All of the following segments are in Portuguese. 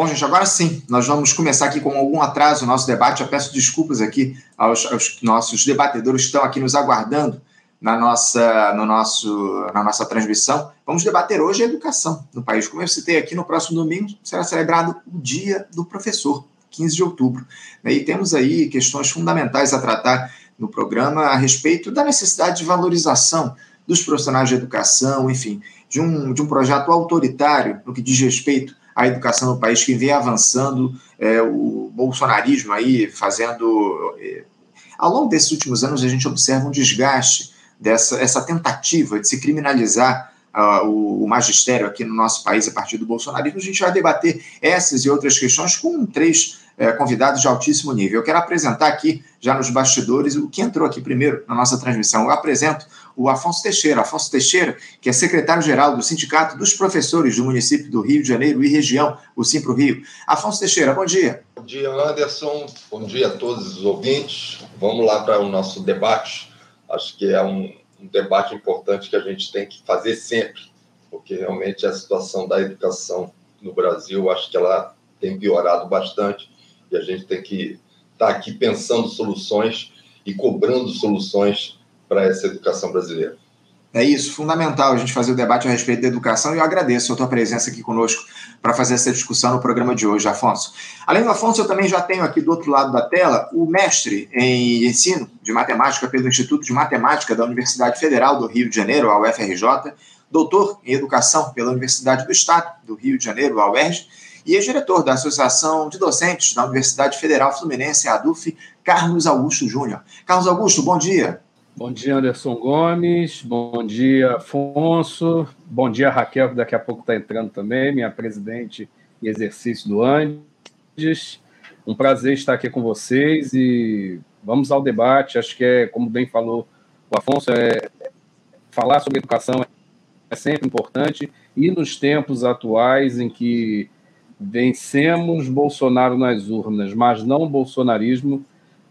Bom, gente, agora sim, nós vamos começar aqui com algum atraso o nosso debate. Eu peço desculpas aqui aos, aos, nossos debatedores que estão aqui nos aguardando na nossa, no nosso, na nossa transmissão. Vamos debater hoje a educação no país. Como eu citei aqui, no próximo domingo será celebrado o Dia do Professor, 15 de outubro. E temos aí questões fundamentais a tratar no programa a respeito da necessidade de valorização dos profissionais de educação, enfim, de um, de um projeto autoritário no que diz respeito à educação no país que vem avançando, é, o bolsonarismo aí fazendo. É, ao longo desses últimos anos, a gente observa um desgaste dessa essa tentativa de se criminalizar uh, o, o, magistério aqui no nosso país a partir do bolsonarismo. A gente vai debater essas e outras questões com três é, convidados de altíssimo nível. Eu quero apresentar aqui, já nos bastidores, o que entrou aqui primeiro na nossa transmissão. Eu apresento o Afonso Teixeira. Afonso Teixeira, que é secretário-geral do Sindicato dos Professores do município do Rio de Janeiro e região, o Simpro Rio. Afonso Teixeira, bom dia. Bom dia, Anderson. Bom dia a todos os ouvintes. Vamos lá para o nosso debate. Acho que é um, um debate importante que a gente tem que fazer sempre, porque realmente a situação da educação no Brasil, acho que ela tem piorado bastante e a gente tem que estar tá aqui pensando soluções e cobrando soluções para essa educação brasileira. É isso, fundamental a gente fazer o debate a respeito da educação e eu agradeço a tua presença aqui conosco para fazer essa discussão no programa de hoje, Afonso. Além do Afonso, eu também já tenho aqui do outro lado da tela o mestre em ensino de matemática pelo Instituto de Matemática da Universidade Federal do Rio de Janeiro, a UFRJ, doutor em educação pela Universidade do Estado do Rio de Janeiro, a UERJ, e ex-diretor da Associação de Docentes da Universidade Federal Fluminense, ADUF, Carlos Augusto Júnior. Carlos Augusto, bom dia. Bom dia, Anderson Gomes. Bom dia, Afonso. Bom dia, Raquel, que daqui a pouco está entrando também, minha presidente em exercício do Andes. Um prazer estar aqui com vocês e vamos ao debate. Acho que é, como bem falou o Afonso, é, falar sobre educação é sempre importante e nos tempos atuais em que vencemos Bolsonaro nas urnas, mas não bolsonarismo,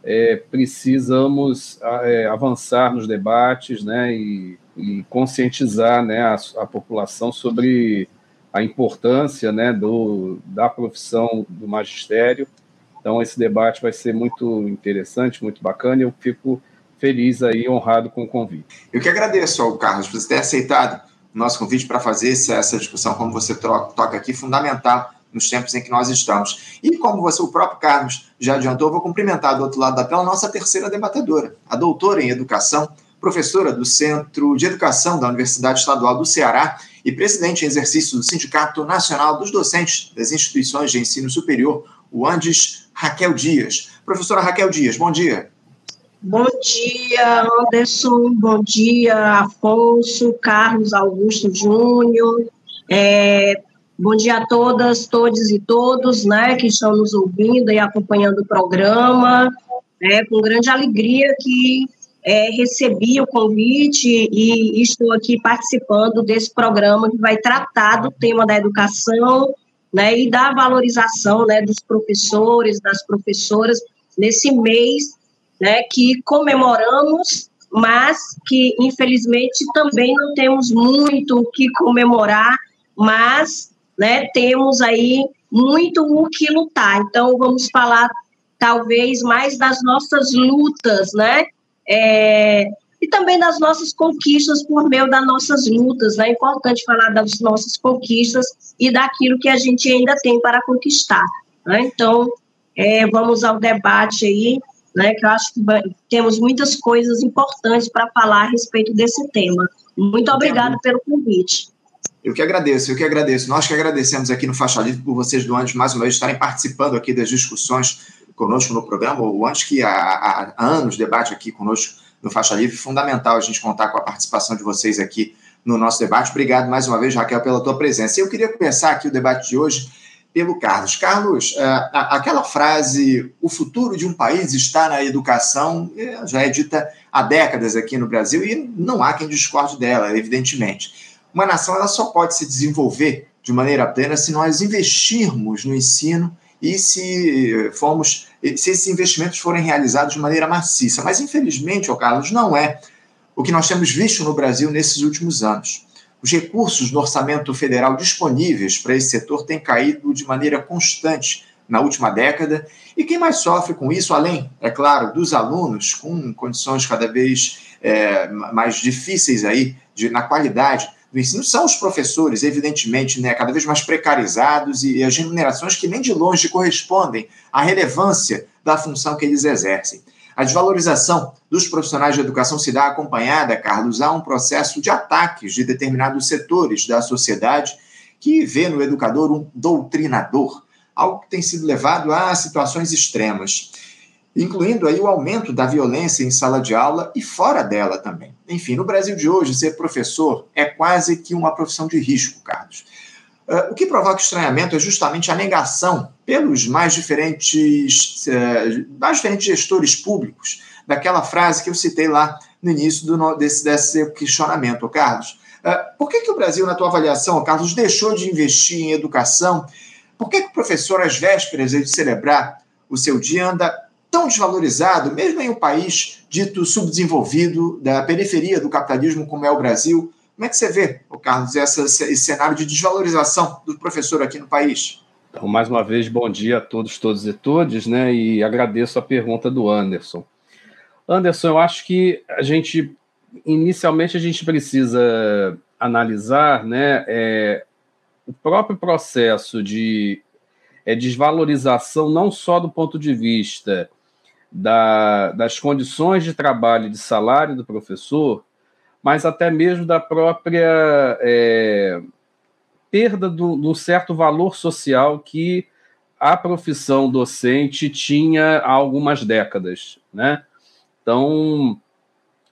é, precisamos é, avançar nos debates né, e, e conscientizar né, a, a, população sobre a importância né, do, da profissão do magistério. Então, esse debate vai ser muito interessante, muito bacana, e eu fico feliz aí, honrado com o convite. Eu que agradeço ao Carlos por ter aceitado o nosso convite para fazer essa discussão, como você toca aqui, fundamental nos tempos em que nós estamos. E como você, o próprio Carlos já adiantou, vou cumprimentar do outro lado da tela a nossa terceira debatedora, a doutora em educação, professora do Centro de Educação da Universidade Estadual do Ceará e presidente em exercício do Sindicato Nacional dos Docentes das Instituições de Ensino Superior, o Andes Raquel Dias. Professora Raquel Dias, bom dia. Bom dia, Anderson. Bom dia, Afonso, Carlos Augusto Júnior. É, Bom dia a todas, todos e todos, né, que estão nos ouvindo e acompanhando o programa. É com grande alegria que é, recebi o convite e estou aqui participando desse programa que vai tratar do tema da educação, né, e da valorização, né, dos professores, das professoras nesse mês, né, que comemoramos, mas que infelizmente também não temos muito o que comemorar, mas né, temos aí muito o que lutar. Então, vamos falar talvez mais das nossas lutas, né? É, e também das nossas conquistas por meio das nossas lutas, né? É importante falar das nossas conquistas e daquilo que a gente ainda tem para conquistar. Né? Então, é, vamos ao debate aí, né? Que eu acho que temos muitas coisas importantes para falar a respeito desse tema. Muito obrigada pelo convite. Eu que agradeço, eu que agradeço. Nós que agradecemos aqui no Faixa Livre por vocês do Andes mais uma vez estarem participando aqui das discussões conosco no programa. O Andes que há, há anos debate aqui conosco no Faixa Livre, fundamental a gente contar com a participação de vocês aqui no nosso debate. Obrigado mais uma vez, Raquel, pela tua presença. Eu queria começar aqui o debate de hoje pelo Carlos. Carlos, é, aquela frase, o futuro de um país está na educação, é, já é dita há décadas aqui no Brasil e não há quem discorde dela, evidentemente. Uma nação ela só pode se desenvolver de maneira plena se nós investirmos no ensino e se formos, se esses investimentos forem realizados de maneira maciça. Mas, infelizmente, oh Carlos, não é o que nós temos visto no Brasil nesses últimos anos. Os recursos no orçamento federal disponíveis para esse setor têm caído de maneira constante na última década. E quem mais sofre com isso, além, é claro, dos alunos com condições cada vez é, mais difíceis aí de, na qualidade do ensino, são os professores, evidentemente, né, cada vez mais precarizados e, e as remunerações que nem de longe correspondem à relevância da função que eles exercem. A desvalorização dos profissionais de educação se dá acompanhada, Carlos, a um processo de ataques de determinados setores da sociedade que vê no educador um doutrinador, algo que tem sido levado a situações extremas, incluindo aí o aumento da violência em sala de aula e fora dela também. Enfim, no Brasil de hoje, ser professor é quase que uma profissão de risco, Carlos. Uh, o que provoca estranhamento é justamente a negação pelos mais diferentes, uh, mais diferentes gestores públicos daquela frase que eu citei lá no início do, desse, desse questionamento, Carlos. Uh, por que, que o Brasil, na tua avaliação, Carlos, deixou de investir em educação por que, que o professor, às vésperas de celebrar o seu dia, anda tão desvalorizado, mesmo em um país dito subdesenvolvido, da periferia do capitalismo como é o Brasil? Como é que você vê, Carlos, esse cenário de desvalorização do professor aqui no país? Então, mais uma vez, bom dia a todos, todos e todas, né? E agradeço a pergunta do Anderson. Anderson, eu acho que a gente, inicialmente, a gente precisa analisar, né, é, o próprio processo de é, desvalorização, não só do ponto de vista da, das condições de trabalho e de salário do professor, mas até mesmo da própria é, perda de um certo valor social que a profissão docente tinha há algumas décadas, né? Então,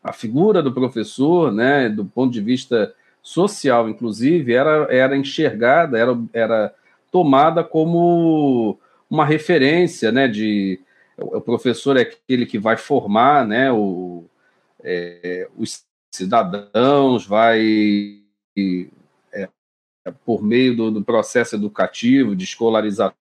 a figura do professor, né, do ponto de vista social, inclusive, era, era enxergada, era, era tomada como uma referência, né, de o professor é aquele que vai formar, né, o, é, os cidadãos, vai é, por meio do, do processo educativo, de escolarização,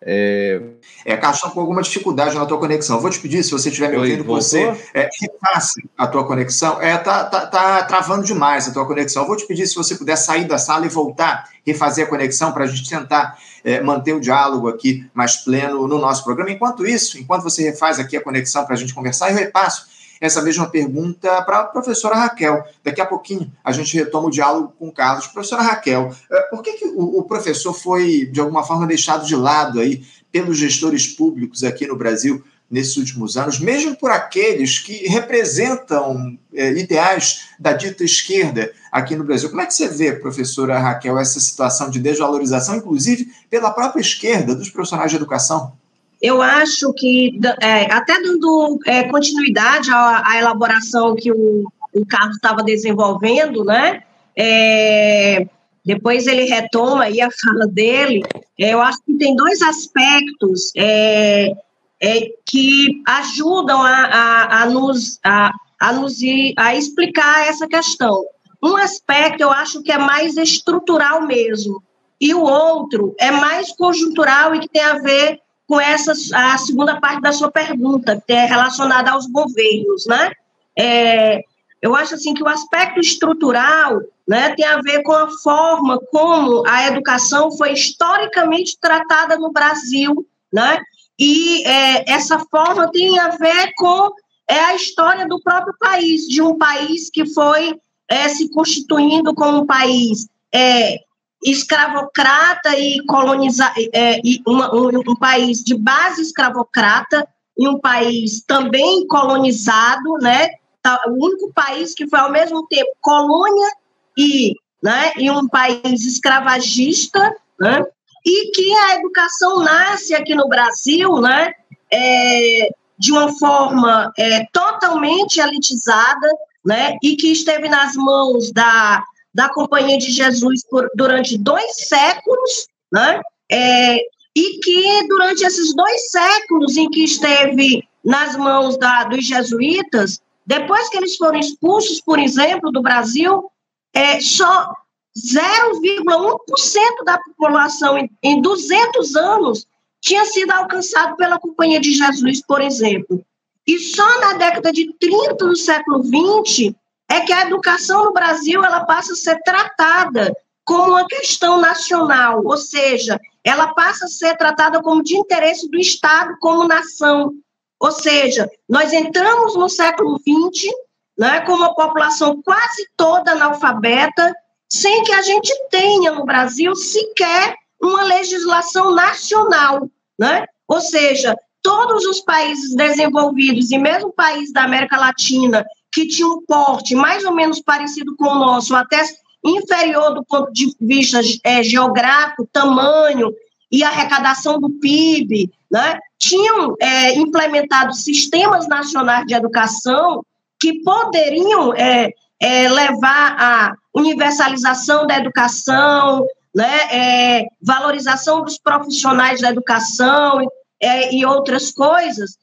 é, é Carlos, com alguma dificuldade na tua conexão. vou te pedir, se você estiver me ouvindo, que você é, repasse a tua conexão. É, tá, tá, tá, travando demais a tua conexão. vou te pedir, se você puder sair da sala e voltar, refazer a conexão para a gente tentar é, manter o diálogo aqui mais pleno no nosso programa. Enquanto isso, enquanto você refaz aqui a conexão para a gente conversar, eu repasso essa mesma pergunta para a professora Raquel. Daqui a pouquinho a gente retoma o diálogo com o Carlos. Professora Raquel, eh, por que, que o, professor foi, de alguma forma, deixado de lado aí pelos gestores públicos aqui no Brasil nesses últimos anos, mesmo por aqueles que representam é, ideais da dita esquerda aqui no Brasil. Como é que você vê, professora Raquel, essa situação de desvalorização, inclusive pela própria esquerda, dos profissionais de educação? Eu acho que, é, até dando é, continuidade à, à, elaboração que o, o Carlos estava desenvolvendo, né? É, depois ele retoma aí a fala dele. É, eu acho que tem dois aspectos é, é, que ajudam a, a, a nos, a, a, nos ir, a explicar essa questão. Um aspecto eu acho que é mais estrutural mesmo, e o outro é mais conjuntural e que tem a ver com essa a segunda parte da sua pergunta, que é relacionada aos governos, né? É, eu acho assim que o aspecto estrutural, né, tem a ver com a forma como a educação foi historicamente tratada no Brasil, né? E é, essa forma tem a ver com é a história do próprio país, de um país que foi é, se constituindo como um país é, escravocrata e colonizar é, e uma, um, um, país de base escravocrata e um país também colonizado, né? Tá, o único país que foi ao mesmo tempo colônia e, né, e um país escravagista, né? E que a educação nasce aqui no Brasil, né? É, de uma forma é, totalmente elitizada, né? E que esteve nas mãos da da Companhia de Jesus por, durante dois séculos, né? É, e que durante esses dois séculos em que esteve nas mãos da, dos jesuítas, depois que eles foram expulsos, por exemplo, do Brasil, é, só 0,1% da população em, em 200 anos tinha sido alcançado pela Companhia de Jesus, por exemplo. E só na década de 30 do século XX é que a educação no Brasil ela passa a ser tratada como uma questão nacional, ou seja, ela passa a ser tratada como de interesse do Estado como nação. Ou seja, nós entramos no século XX né, com uma população quase toda analfabeta, sem que a gente tenha no Brasil sequer uma legislação nacional. Né? Ou seja, todos os países desenvolvidos, e mesmo países da América Latina, que tinham um porte mais ou menos parecido com o nosso, até inferior do ponto de vista é, geográfico, tamanho e arrecadação do PIB, né, tinham é, implementado sistemas nacionais de educação que poderiam é, é levar à universalização da educação, né, é, valorização dos profissionais da educação é, e outras coisas,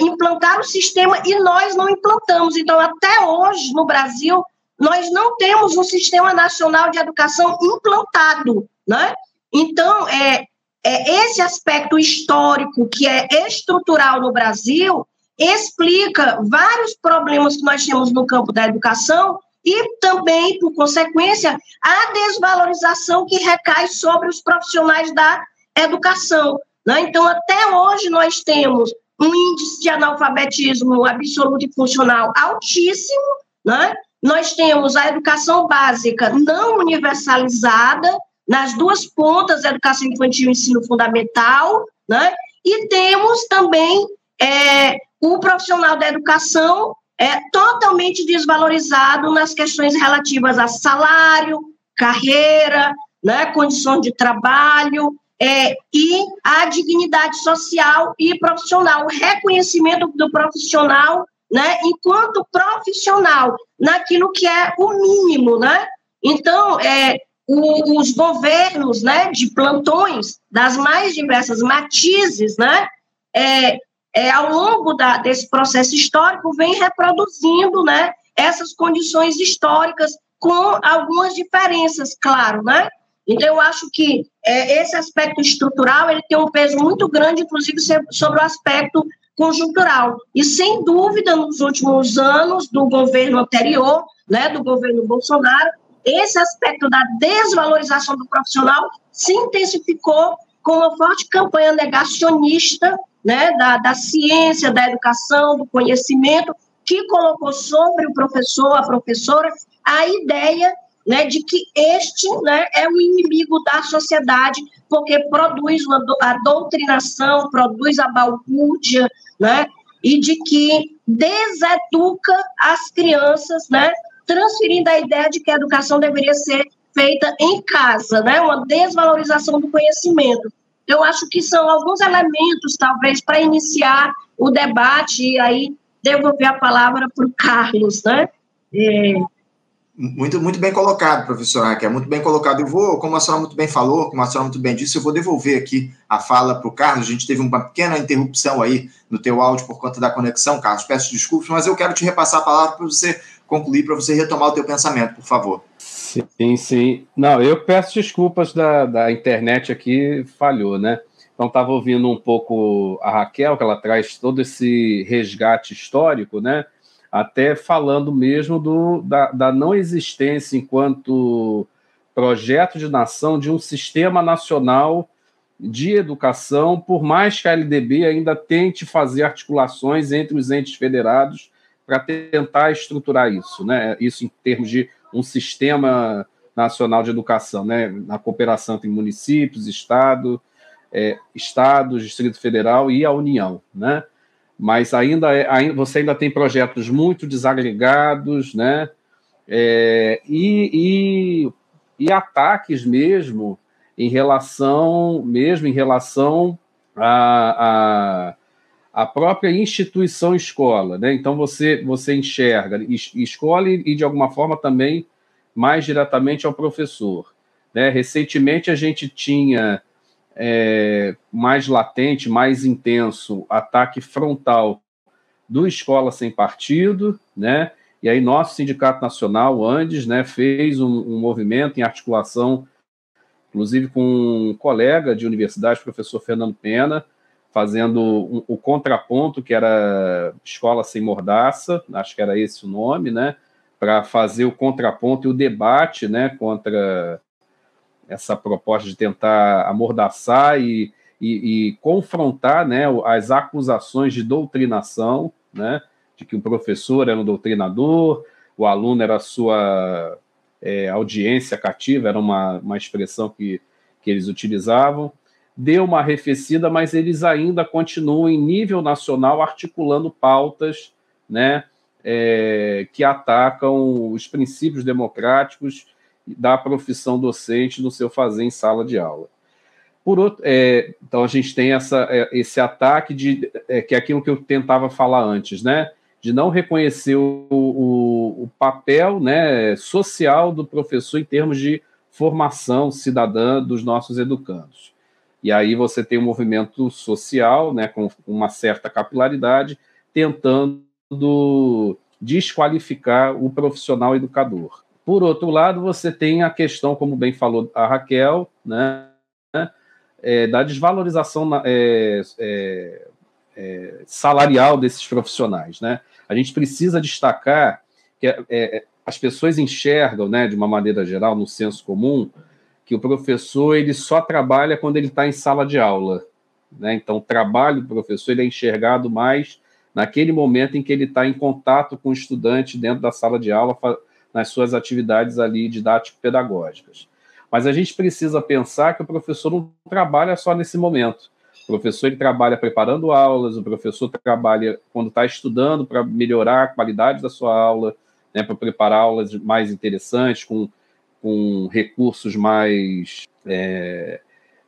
implantar o sistema e nós não implantamos. Então, até hoje, no Brasil, nós não temos um sistema nacional de educação implantado, né? Então, é, é esse aspecto histórico que é estrutural no Brasil explica vários problemas que nós temos no campo da educação e também, por consequência, a desvalorização que recai sobre os profissionais da educação. Né? Então, até hoje, nós temos um índice de analfabetismo absoluto e funcional altíssimo, né? Nós temos a educação básica não universalizada, nas duas pontas, educação infantil e ensino fundamental, né? E temos também é, o profissional da educação é, totalmente desvalorizado nas questões relativas a salário, carreira, né, condições de trabalho é, e a dignidade social e profissional, o reconhecimento do profissional né, enquanto profissional, naquilo que é o mínimo, né? Então, é, o, os governos, né, de plantões das mais diversas matizes, né, é, é, ao longo da, desse processo histórico, vem reproduzindo, né, essas condições históricas com algumas diferenças, claro, né? Então, eu acho que é, esse aspecto estrutural ele tem um peso muito grande, inclusive sobre o aspecto conjuntural. E, sem dúvida, nos últimos anos do governo anterior, né, do governo Bolsonaro, esse aspecto da desvalorização do profissional se intensificou com uma forte campanha negacionista né, da, da ciência, da educação, do conhecimento, que colocou sobre o professor, a professora, a ideia né, de que este né, é o inimigo da sociedade, porque produz uma, a doutrinação, produz a balbúrdia, né, e de que deseduca as crianças, né, transferindo a ideia de que a educação deveria ser feita em casa, né, uma desvalorização do conhecimento. Eu acho que são alguns elementos, talvez, para iniciar o debate, e aí devolver a palavra para o Carlos, né? É, muito, muito bem colocado, professor Raquel, muito bem colocado. Eu vou, como a senhora muito bem falou, como a senhora muito bem disse, eu vou devolver aqui a fala para o Carlos. A gente teve uma pequena interrupção aí no teu áudio por conta da conexão, Carlos. Peço desculpas, mas eu quero te repassar a palavra para você concluir, para você retomar o teu pensamento, por favor. Sim, sim. Não, eu peço desculpas da, da internet aqui, falhou, né? Então, estava ouvindo um pouco a Raquel, que ela traz todo esse resgate histórico, né? Até falando mesmo do, da, da não existência, enquanto projeto de nação, de um sistema nacional de educação, por mais que a LDB ainda tente fazer articulações entre os entes federados para tentar estruturar isso, né? Isso em termos de um sistema nacional de educação, né? Na cooperação entre municípios, estado, é, estados, Distrito Federal e a União, né? Mas ainda, é, ainda você ainda tem projetos muito desagregados, né? É, e, e, e, ataques mesmo em relação mesmo em relação à, a a própria instituição escola, né? Então você você enxerga escola e, e de alguma forma também mais diretamente ao professor, né? Recentemente a gente tinha é, mais latente, mais intenso ataque frontal do Escola Sem Partido, né? E aí nosso Sindicato Nacional, o Andes, né, fez um, um movimento em articulação, inclusive com um colega de universidade, professor Fernando Pena, fazendo um, o contraponto, que era Escola Sem Mordaça, acho que era esse o nome, né? para fazer o contraponto e o debate né, contra essa proposta de tentar amordaçar e, e, e, confrontar né, as acusações de doutrinação, né, de que o professor era um doutrinador, o aluno era sua é, audiência cativa, era uma, uma expressão que, que eles utilizavam. Deu uma arrefecida, mas eles ainda continuam em nível nacional articulando pautas né, é, que atacam os princípios democráticos da profissão docente no seu fazer em sala de aula. Por outro, é, então a gente tem essa, é, esse ataque de é, que é aquilo que eu tentava falar antes, né? De não reconhecer o, o, o, papel né, social do professor em termos de formação cidadã dos nossos educandos. E aí você tem um movimento social, né, com uma certa capilaridade, tentando desqualificar o profissional educador. Por outro lado, você tem a questão, como bem falou a Raquel, né, é, da desvalorização é, é, é, salarial desses profissionais. Né? A gente precisa destacar que é, é, as pessoas enxergam, né, de uma maneira geral, no senso comum, que o professor ele só trabalha quando ele está em sala de aula. Né? Então, o trabalho do professor ele é enxergado mais naquele momento em que ele está em contato com o estudante dentro da sala de aula, nas suas atividades ali didático-pedagógicas. Mas a gente precisa pensar que o professor não trabalha só nesse momento. O professor ele trabalha preparando aulas, o professor trabalha quando está estudando para melhorar a qualidade da sua aula, né, para preparar aulas mais interessantes, com, com recursos mais, é,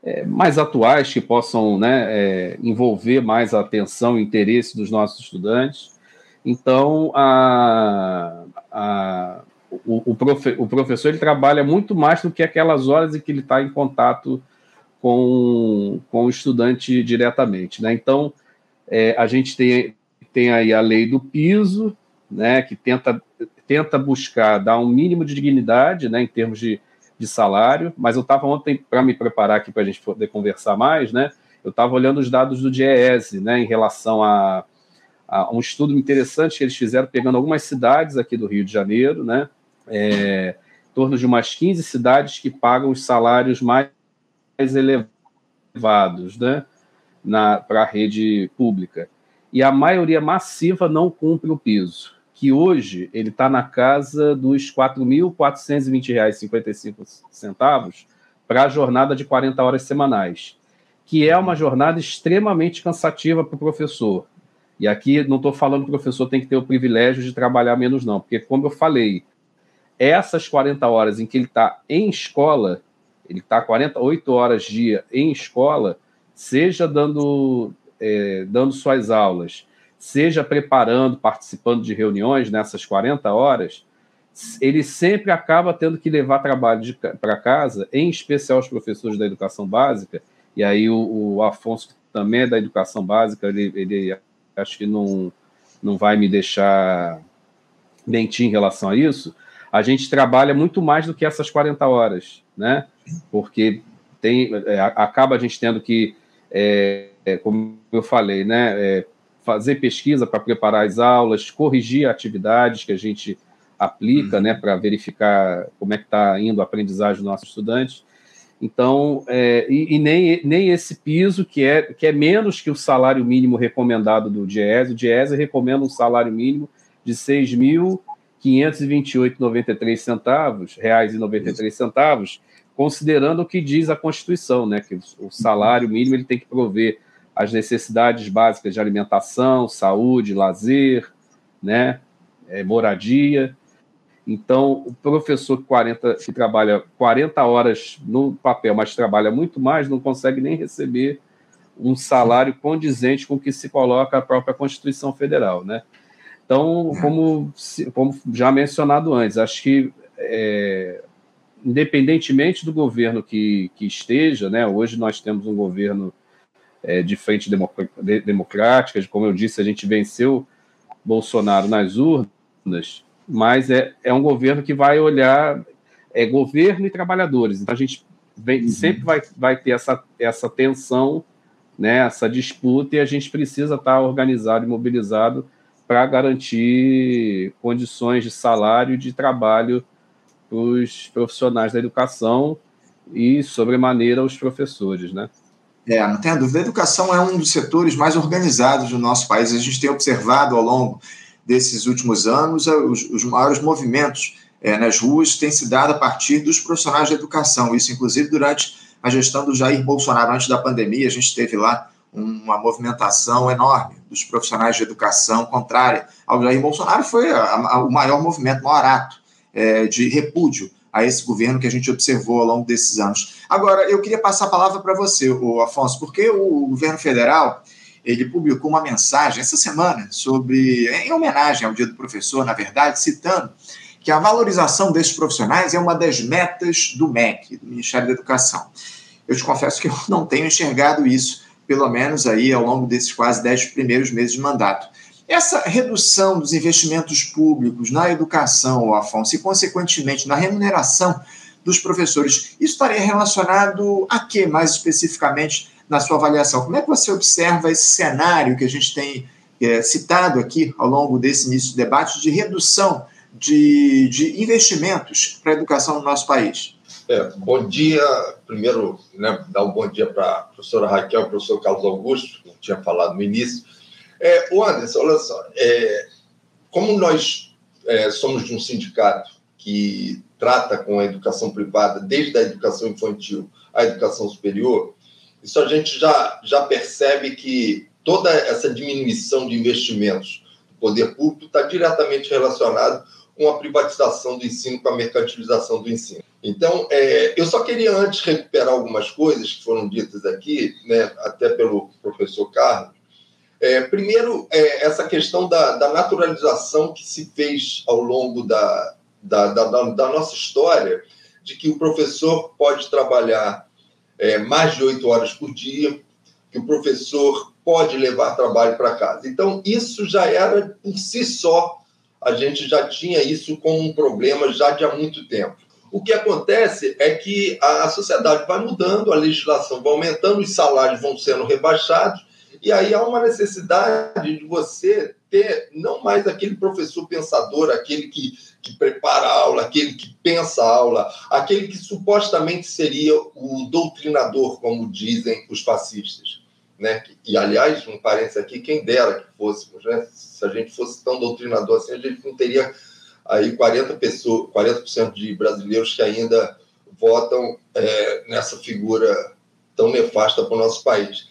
é, mais atuais, que possam né, é, envolver mais a atenção e interesse dos nossos estudantes. Então, a, a, o, o, profe, o professor ele trabalha muito mais do que aquelas horas em que ele está em contato com, com o estudante diretamente. Né? Então, é, a gente tem, tem aí a lei do piso, né, que tenta, tenta buscar dar um mínimo de dignidade né, em termos de, de salário, mas eu estava ontem, para me preparar aqui para a gente poder conversar mais, né, eu estava olhando os dados do DIEESE né, em relação a, um estudo interessante que eles fizeram, pegando algumas cidades aqui do Rio de Janeiro, né, é, em torno de umas 15 cidades que pagam os salários mais elevados né, para a rede pública. E a maioria massiva não cumpre o piso, que hoje ele está na casa dos R$ 4.420,55 para a jornada de 40 horas semanais, que é uma jornada extremamente cansativa para o professor. E aqui não estou falando que o professor tem que ter o privilégio de trabalhar menos, não, porque, como eu falei, essas 40 horas em que ele está em escola, ele está 48 horas dia em escola, seja dando, é, dando suas aulas, seja preparando, participando de reuniões nessas 40 horas, ele sempre acaba tendo que levar trabalho para casa, em especial os professores da educação básica, e aí o, o Afonso, que também é da educação básica, ele, ele acho que não, não vai me deixar mentir em relação a isso, a gente trabalha muito mais do que essas 40 horas, né? Porque tem, é, acaba a gente tendo que, é, é, como eu falei, né, é, fazer pesquisa para preparar as aulas, corrigir atividades que a gente aplica, uhum. né, para verificar como é que está indo a aprendizagem dos nossos estudantes. Então, é, e, e, nem, nem esse piso, que é, que é menos que o salário mínimo recomendado do DIES, o DIES recomenda um salário mínimo de 6 mil 528,93 centavos, reais e 93 centavos, considerando o que diz a Constituição, né, que o salário mínimo ele tem que prover as necessidades básicas de alimentação, saúde, lazer, né, é, moradia. Então, o professor que, 40, que trabalha 40 horas no papel, mas trabalha muito mais, não consegue nem receber um salário condizente com o que se coloca a própria Constituição Federal, né? Então, como, como já mencionado antes, acho que é, independentemente do governo que, que esteja, né, hoje nós temos um governo é, de frente democrática, como eu disse, a gente venceu Bolsonaro nas urnas, mas é, é um governo que vai olhar é governo e trabalhadores. Então a gente vem, uhum. sempre vai, vai ter essa, essa tensão, né, essa disputa, e a gente precisa estar organizado e mobilizado para garantir condições de salário e de trabalho para os profissionais da educação e, sobremaneira, os professores, né? É, não tenha dúvida. A educação é um dos setores mais organizados do nosso país. A gente tem observado ao longo desses últimos anos os, os maiores movimentos é, nas ruas têm se dado a partir dos profissionais da educação. Isso, inclusive, durante a gestão do Jair Bolsonaro, antes da pandemia, a gente teve lá uma movimentação enorme dos profissionais de educação contrária ao Jair Bolsonaro. Foi a, a, o maior movimento, o maior ato é, de repúdio a esse governo que a gente observou ao longo desses anos. Agora, eu queria passar a palavra para você, Afonso, porque o governo federal ele publicou uma mensagem essa semana sobre, em homenagem ao Dia do Professor, na verdade, citando que a valorização desses profissionais é uma das metas do MEC, do Ministério da Educação. Eu te confesso que eu não tenho enxergado isso, pelo menos aí ao longo desses quase dez primeiros meses de mandato. Essa redução dos investimentos públicos na educação, Afonso, e consequentemente na remuneração dos professores, isso estaria relacionado a quê, mais especificamente, na sua avaliação? Como é que você observa esse cenário que a gente tem é, citado aqui ao longo desse início do debate de redução de, de investimentos para a educação no nosso país? É, bom dia. Primeiro, né, dar um bom dia para a professora Raquel e o professor Carlos Augusto, que tinha falado no início. É, o Anderson, olha só, é, como nós é, somos de um sindicato que trata com a educação privada, desde a educação infantil à educação superior, isso a gente já, já percebe que toda essa diminuição de investimentos do poder público está diretamente relacionado com a privatização do ensino, com a mercantilização do ensino. Então, é, eu só queria antes recuperar algumas coisas que foram ditas aqui, né, até pelo professor Carlos, é, primeiro, é, essa questão da, da, naturalização que se fez ao longo da, da, da, da nossa história, de que o professor pode trabalhar é, mais de oito horas por dia, que o professor pode levar trabalho para casa. Então, isso já era por si só, a gente já tinha isso como um problema já de há muito tempo. O que acontece é que a sociedade vai mudando, a legislação vai aumentando, os salários vão sendo rebaixados, e aí há uma necessidade de você ter não mais aquele professor pensador, aquele que, que prepara a aula, aquele que pensa a aula, aquele que supostamente seria o doutrinador, como dizem os fascistas. Né? E, aliás, um parênteses aqui, quem dera que fôssemos, né? se a gente fosse tão doutrinador assim, a gente não teria aí 40%, pessoas, 40 de brasileiros que ainda votam é, nessa figura tão nefasta para o nosso país.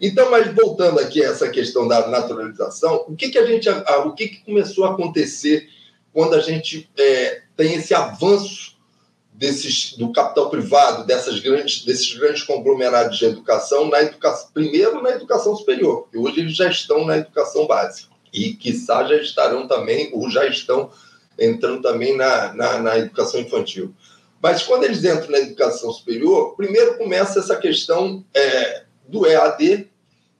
Então, mas voltando aqui a essa questão da naturalização, o que, que a gente, o que, que começou a acontecer quando a gente é, tem esse avanço desses, do capital privado, dessas grandes, desses grandes conglomerados de educação, na educação, primeiro na educação superior, e hoje eles já estão na educação básica, e quiçá já estarão também, ou já estão entrando também na, na, na educação infantil. Mas quando eles entram na educação superior, primeiro começa essa questão é, do EAD,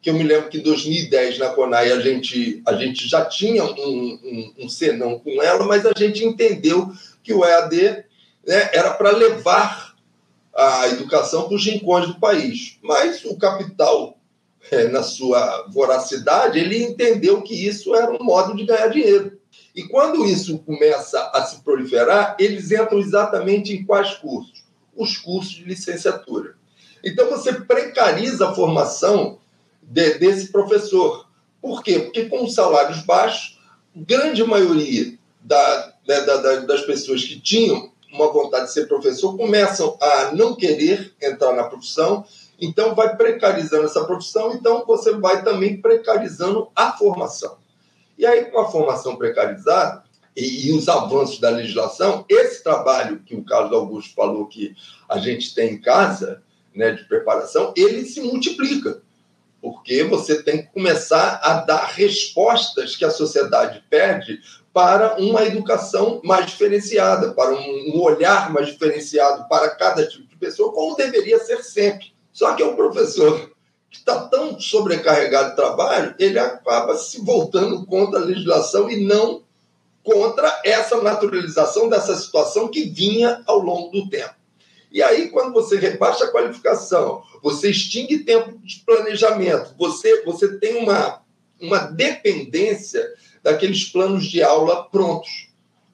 que eu me lembro que em 2010 na Conai a gente, a gente já tinha um, um, um senão com ela, mas a gente entendeu que o EAD né, era para levar a educação para os rincões do país. Mas o capital, é, na sua voracidade, ele entendeu que isso era um modo de ganhar dinheiro. E quando isso começa a se proliferar, eles entram exatamente em quais cursos? Os cursos de licenciatura. Então você precariza a formação de, desse professor. Por quê? Porque com salários baixos, grande maioria da, né, da, da, das pessoas que tinham uma vontade de ser professor começam a não querer entrar na profissão, então vai precarizando essa profissão, então você vai também precarizando a formação. E aí, com a formação precarizada e, e os avanços da legislação, esse trabalho que o Carlos Augusto falou que a gente tem em casa, né, de preparação, ele se multiplica porque você tem que começar a dar respostas que a sociedade pede para uma educação mais diferenciada, para um olhar mais diferenciado para cada tipo de pessoa, como deveria ser sempre. Só que o professor que está tão sobrecarregado de trabalho, ele acaba se voltando contra a legislação e não contra essa naturalização dessa situação que vinha ao longo do tempo. E aí, quando você rebaixa a qualificação, você extingue tempo de planejamento, você, você tem uma, uma dependência daqueles planos de aula prontos.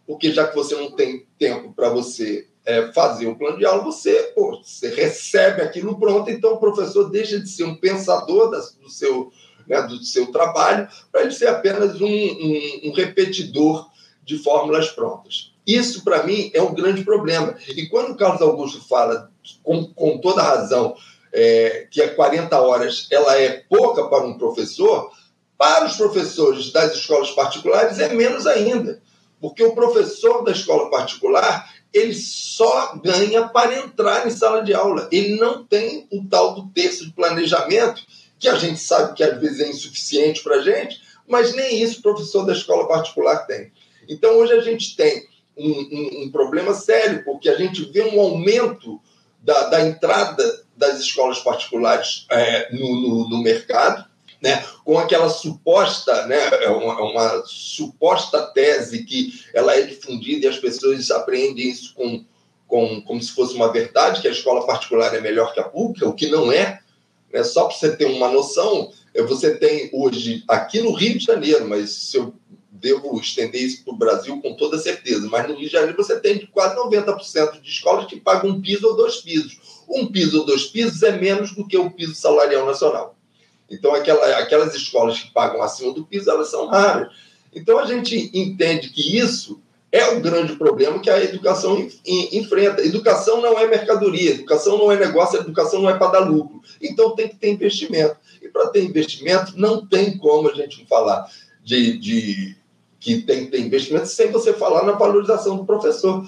Porque já que você não tem tempo para você é, fazer o plano de aula, você, pô, você recebe aquilo pronto, então o professor deixa de ser um pensador do, seu, né, do seu trabalho para ele ser apenas um, um, um repetidor de fórmulas prontas. Isso, para mim, é um grande problema. E quando o Carlos Augusto fala, com, com toda razão, é, que a 40 horas ela é pouca para um professor, para os professores das escolas particulares é menos ainda. Porque o professor da escola particular ele só ganha para entrar em sala de aula. Ele não tem o tal do terço de planejamento, que a gente sabe que às vezes é insuficiente para a gente, mas nem isso o professor da escola particular tem. Então hoje a gente tem um, um, um problema sério, porque a gente vê um aumento da, da entrada das escolas particulares é, no, no, no mercado, né, com aquela suposta, né, é uma, uma, suposta tese que ela é difundida e as pessoas apreendem isso com, com, como se fosse uma verdade, que a escola particular é melhor que a pública, o que não é. Né, só para você ter uma noção, é, você tem hoje, aqui no Rio de Janeiro, mas se eu devo estender isso para o Brasil com toda certeza, mas no Rio de Janeiro você tem quase 90% de escolas que pagam um piso ou dois pisos. Um piso ou dois pisos é menos do que o piso salarial nacional. Então, aquela, aquelas escolas que pagam acima do piso, elas são raras. Então, a gente entende que isso é o grande problema que a educação enfrenta. Educação não é mercadoria, educação não é negócio, educação não é para dar lucro. Então, tem que ter investimento. E para ter investimento, não tem como a gente falar de, de que tem ter investimento sem você falar na valorização do professor,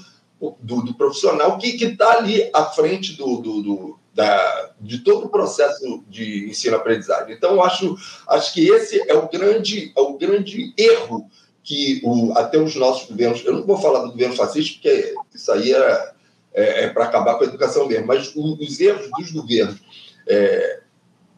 do, do profissional que está ali à frente do, do, do da, de todo o processo de ensino-aprendizagem. Então, acho, acho que esse é o grande, é o grande erro que o, até os nossos governos, eu não vou falar do governo fascista, porque isso aí é, é, é para acabar com a educação mesmo, mas o, os erros dos governos é,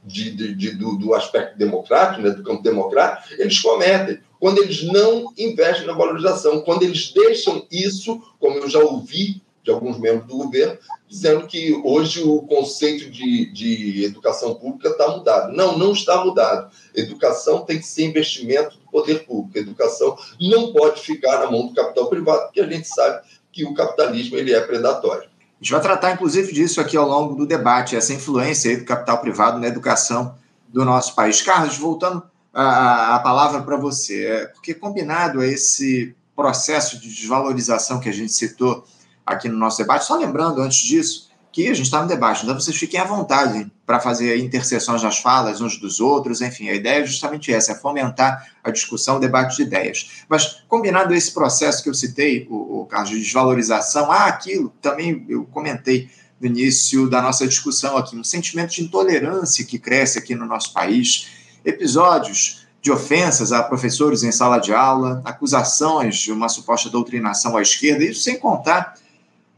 de, de, de, do, do, aspecto democrático, né, do campo democrático, eles cometem quando eles não investem na valorização, quando eles deixam isso, como eu já ouvi de alguns membros do governo, dizendo que hoje o conceito de, de educação pública está mudado. Não, não está mudado. Educação tem que ser investimento do poder público. Educação não pode ficar na mão do capital privado, porque a gente sabe que o capitalismo ele é predatório. A gente vai tratar, inclusive, disso aqui ao longo do debate, essa influência do capital privado na educação do nosso país. Carlos, voltando a, a palavra para você, é, porque combinado a esse processo de desvalorização que a gente citou aqui no nosso debate. Só lembrando, antes disso, que a gente está no debate, então vocês fiquem à vontade para fazer interseções nas falas uns dos outros, enfim, a ideia é justamente essa, é fomentar a discussão, o debate de ideias. Mas, combinado esse processo que eu citei, o, o caso de desvalorização, ah, aquilo, também eu comentei no início da nossa discussão aqui, um sentimento de intolerância que cresce aqui no nosso país, episódios de ofensas a professores em sala de aula, acusações de uma suposta doutrinação à esquerda, isso sem contar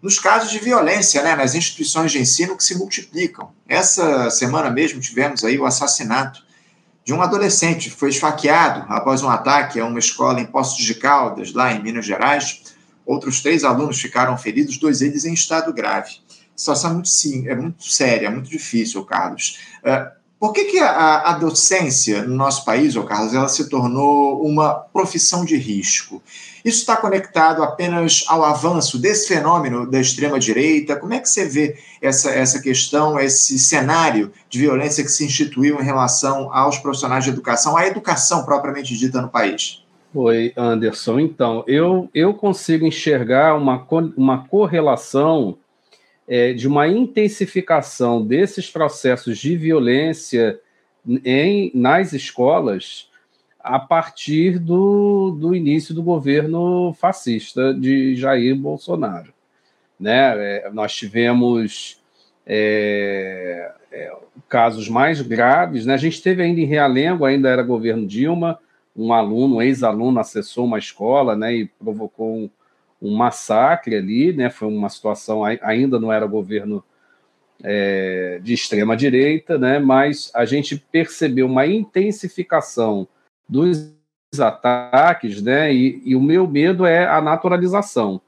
nos casos de violência né, nas instituições de ensino que se multiplicam. Essa semana mesmo tivemos aí o assassinato de um adolescente que foi esfaqueado após um ataque a uma escola em Poços de Caldas, lá em Minas Gerais. Outros três alunos ficaram feridos, dois deles em estado grave. Situação é muito, sim, é muito séria, é muito difícil, Carlos. Uh, por que, que a, a, docência no nosso país, ô Carlos, ela se tornou uma profissão de risco? Isso está conectado apenas ao avanço desse fenômeno da extrema-direita? Como é que você vê essa, essa questão, esse cenário de violência que se instituiu em relação aos profissionais de educação, à educação propriamente dita no país? Oi, Anderson. Então, eu, eu consigo enxergar uma, uma correlação é, de uma intensificação desses processos de violência em, nas escolas a partir do, do início do governo fascista de Jair Bolsonaro. Né? É, nós tivemos é, é, casos mais graves. Né? A gente teve ainda em Realengo, ainda era governo Dilma, um aluno, um ex-aluno, acessou uma escola né, e provocou um, um massacre ali, né? Foi uma situação ainda não era governo é, de extrema direita, né? Mas a gente percebeu uma intensificação dos ataques, né? E, e o meu medo é a naturalização,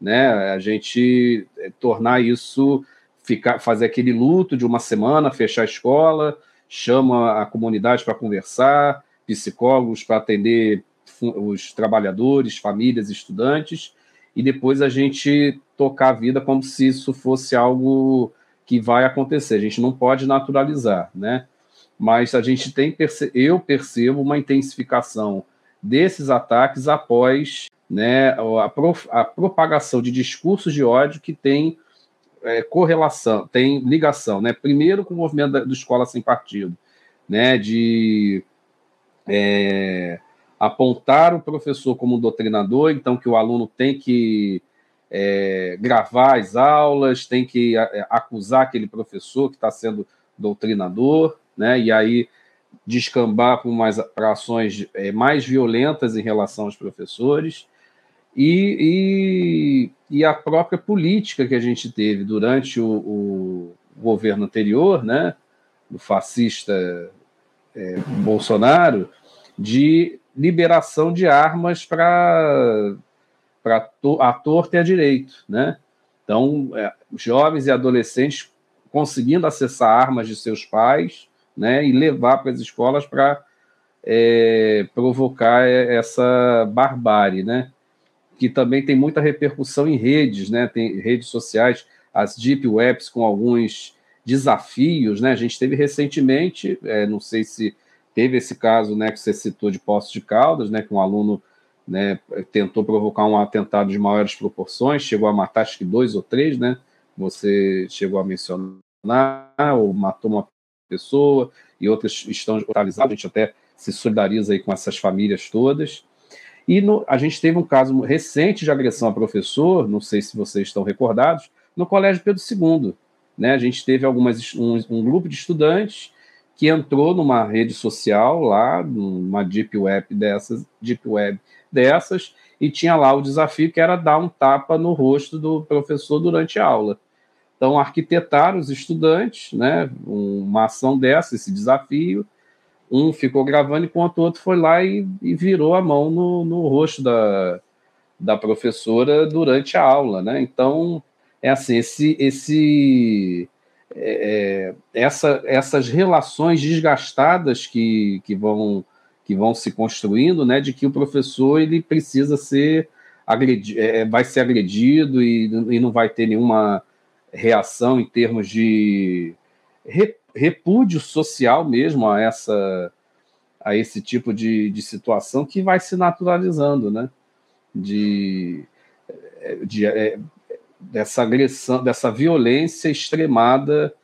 né? A gente é, tornar isso ficar, fazer aquele luto de uma semana, fechar a escola, chama a comunidade para conversar, psicólogos para atender os trabalhadores, famílias, estudantes, e depois a gente tocar a vida como se isso fosse algo que vai acontecer. A gente não pode naturalizar, né? Mas a gente tem, eu percebo uma intensificação desses ataques após né, a, a propagação de discursos de ódio que tem é, correlação, tem ligação, né? Primeiro com o movimento da, do Escola Sem Partido, né? De é, apontar o professor como doutrinador, então que o aluno tem que é, gravar as aulas, tem que é, acusar aquele professor que está sendo doutrinador, né? E aí descambar para ações é, mais violentas em relação aos professores. E, e, e, a própria política que a gente teve durante o, o governo anterior, né, do fascista é, Bolsonaro, de liberação de armas para a torta e a direito, né? Então, é, jovens e adolescentes conseguindo acessar armas de seus pais, né, e levar para as escolas para é, provocar essa barbárie, né? Que também tem muita repercussão em redes, né? Tem redes sociais, as deep webs com alguns desafios, né? A gente teve recentemente, é, não sei se teve esse caso, né, que você citou de Poços de Caldas, né, que um aluno né, tentou provocar um atentado de maiores proporções, chegou a matar acho que dois ou três, né? Você chegou a mencionar, ou matou uma pessoa, e outras estão hospitalizadas, a gente até se solidariza aí com essas famílias todas. E no, a gente teve um caso recente de agressão a professor, não sei se vocês estão recordados, no Colégio Pedro II. Né? A gente teve algumas, um, um grupo de estudantes que entrou numa rede social lá, numa deep web dessas, deep web dessas, e tinha lá o desafio que era dar um tapa no rosto do professor durante a aula. Então, arquitetaram os estudantes, né, uma ação dessa, esse desafio. Um ficou gravando enquanto o outro foi lá e, e virou a mão no, no rosto da, da professora durante a aula, né? Então, é assim, esse, esse, é, é essa, essas relações desgastadas que, que, vão, que vão se construindo, né? De que o professor ele precisa ser agredido, é, vai ser agredido e, e não vai ter nenhuma reação em termos de repúdio social mesmo a essa a esse tipo de, de situação que vai se naturalizando, né? De, de é, dessa agressão, dessa violência extremada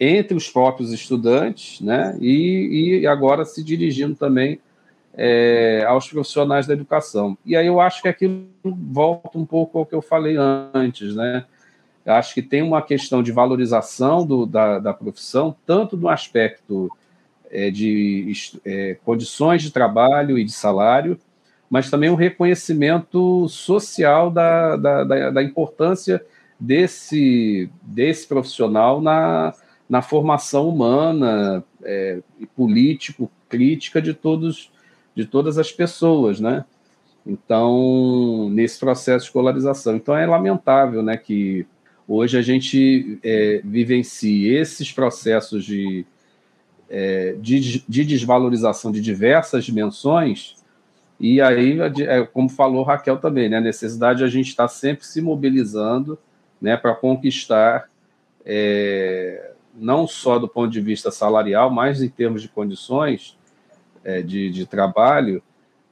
entre os próprios estudantes, né? E, e agora se dirigindo também é, aos profissionais da educação. E aí eu acho que aquilo volta um pouco ao que eu falei antes, né? Acho que tem uma questão de valorização do, da, da profissão, tanto no aspecto é, de é, condições de trabalho e de salário, mas também um reconhecimento social da, da, da, da importância desse, desse profissional na, na formação humana é, e político, crítica de todos de todas as pessoas, né? Então, nesse processo de escolarização. Então, é lamentável, né, que Hoje a gente é, vivencia esses processos de, é, de, de, desvalorização de diversas dimensões, e aí, é, como falou Raquel também, né, a necessidade de a gente estar sempre se mobilizando né, para conquistar, é, não só do ponto de vista salarial, mas em termos de condições é, de, de trabalho,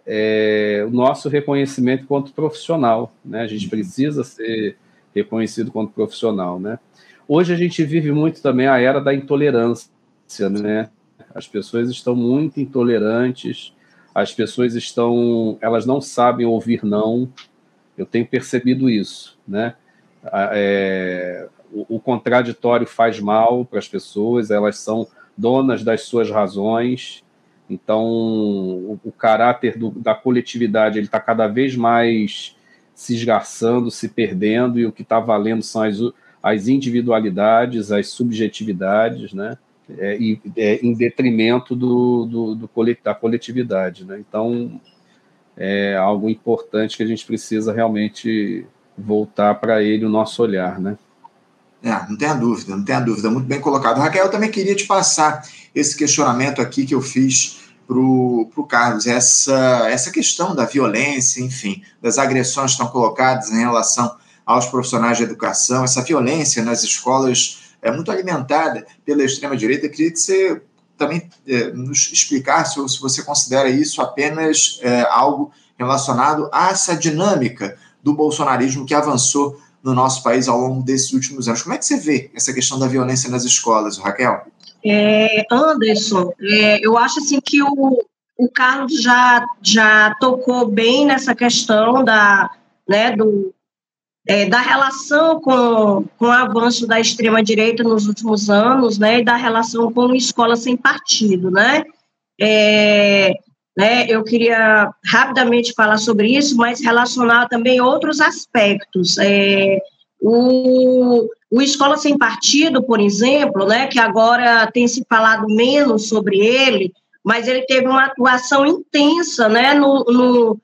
é, o nosso reconhecimento enquanto profissional. Né? A gente uhum. precisa ser reconhecido quanto profissional, né? Hoje a gente vive muito também a era da intolerância, né? As pessoas estão muito intolerantes, as pessoas estão, elas não sabem ouvir não. Eu tenho percebido isso, né? É, o, o contraditório faz mal para as pessoas, elas são donas das suas razões. Então, o, o caráter do, da coletividade ele está cada vez mais se esgarçando, se perdendo, e o que está valendo são as, as individualidades, as subjetividades, né? É, e, é, em detrimento do, do, do, da coletividade. Né? Então, é algo importante que a gente precisa realmente voltar para ele o nosso olhar. Né? É, não tenha dúvida, não tenha dúvida, muito bem colocado. Raquel, eu também queria te passar esse questionamento aqui que eu fiz para o Carlos, essa, essa questão da violência, enfim, das agressões que estão colocadas em relação aos profissionais de educação, essa violência nas escolas é muito alimentada pela extrema-direita. Queria que você também é, nos explicasse ou se você considera isso apenas é, algo relacionado a essa dinâmica do bolsonarismo que avançou no nosso país ao longo desses últimos anos. Como é que você vê essa questão da violência nas escolas, Raquel? É, Anderson, é, eu acho assim que o, o Carlos já, já tocou bem nessa questão da, né, do, é, da relação com, com o avanço da extrema-direita nos últimos anos, né, e da relação com escola sem partido, né, é, né, eu queria rapidamente falar sobre isso, mas relacionar também outros aspectos. É, o, o Escola Sem Partido, por exemplo, né, que agora tem se falado menos sobre ele, mas ele teve uma atuação intensa né, no, no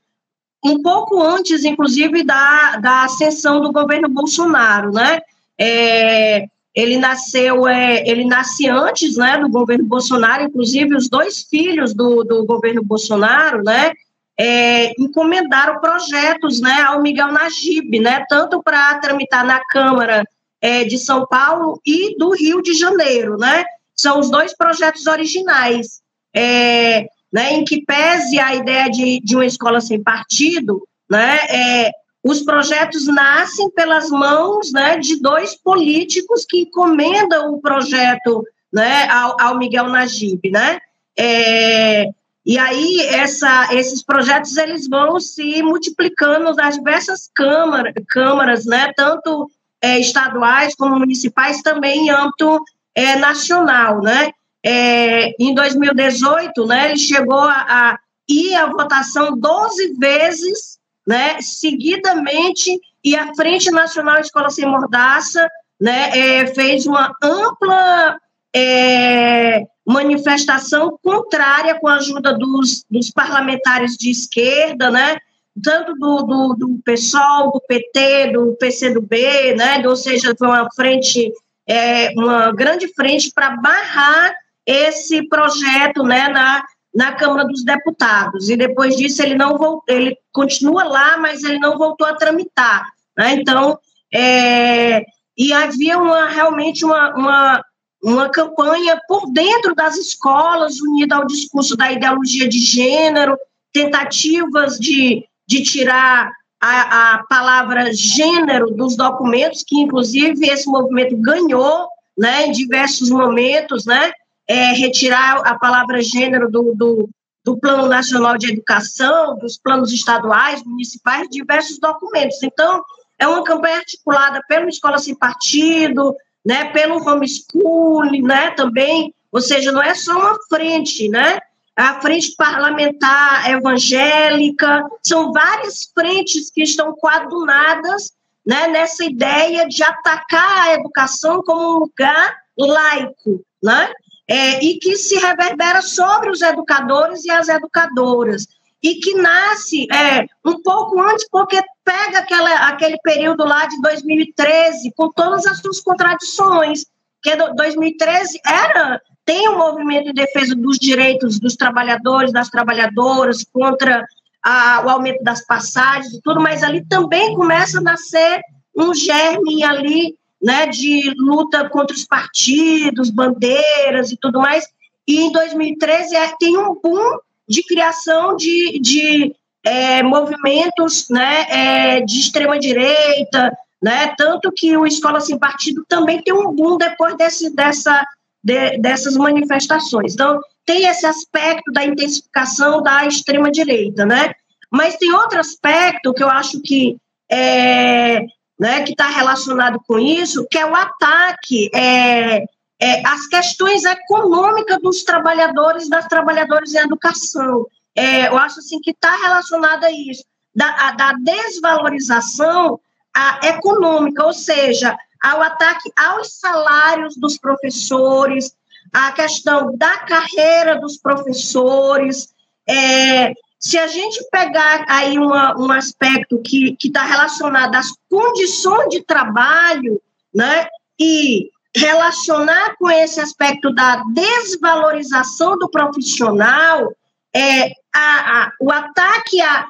um pouco antes, inclusive, da, da ascensão do governo Bolsonaro. Né? É, ele nasceu, é, ele nasce antes né, do governo Bolsonaro, inclusive os dois filhos do, do governo Bolsonaro, né, é, encomendaram projetos né, ao Miguel Najib, né, tanto para tramitar na Câmara é, de São Paulo e do Rio de Janeiro. Né, são os dois projetos originais, é, né, em que pese a ideia de, de uma escola sem partido, né, é, os projetos nascem pelas mãos né, de dois políticos que encomendam o projeto né, ao, ao Miguel Najib, né? É, e aí essa, esses projetos eles vão se multiplicando nas diversas câmara, câmaras, né, tanto é, estaduais como municipais, também em âmbito é, nacional, né? É, em 2018, né, ele chegou a, a ir à votação 12 vezes né, seguidamente, e a Frente Nacional Escola Sem Mordaça né, é, fez uma ampla é, manifestação contrária com a ajuda dos, dos parlamentares de esquerda, né, tanto do, do, do PSOL, do PT, do PCdoB, né, ou seja, foi uma frente, é, uma grande frente para barrar esse projeto né, na, na Câmara dos Deputados. E depois disso ele não voltou, ele continua lá, mas ele não voltou a tramitar. Né? Então, é, e havia uma, realmente uma, uma, uma campanha por dentro das escolas, unida ao discurso da ideologia de gênero, tentativas de, de tirar a, a palavra gênero dos documentos, que inclusive esse movimento ganhou né, em diversos momentos, né? é, retirar a palavra gênero do, do, do Plano Nacional de Educação, dos planos estaduais, municipais, diversos documentos. Então, é uma campanha articulada pela Escola Sem Partido, né, pelo homeschooling, né, também, ou seja, não é só uma frente, né, a frente parlamentar evangélica, são várias frentes que estão coadunadas, né, nessa ideia de atacar a educação como um lugar laico, né, é, e que se reverbera sobre os educadores e as educadoras, e que nasce é, um pouco antes, porque pega aquela, aquele período lá de 2013, com todas as suas contradições, que 2013 era tem um movimento em defesa dos direitos dos trabalhadores, das trabalhadoras, contra a, o aumento das passagens e tudo, mas ali também começa a nascer um germe ali né, de luta contra os partidos, bandeiras e tudo mais. E em 2013 é, tem um boom de criação de, de é, movimentos né, é, de extrema direita, né, tanto que o Escola Sem Partido também tem um boom depois desse, dessa, de, dessas manifestações. Então, tem esse aspecto da intensificação da extrema direita, né? Mas tem outro aspecto que eu acho que é, né, que está relacionado com isso, que é o ataque é, é, às questões econômicas dos trabalhadores, das trabalhadoras em educação. É, eu acho assim que está relacionado a isso, da, a, da desvalorização a, econômica, ou seja, ao ataque aos salários dos professores, a questão da carreira dos professores, é, se a gente pegar aí uma, um aspecto que está relacionado às condições de trabalho, né, e relacionar com esse aspecto da desvalorização do profissional, é, a, a, o ataque a,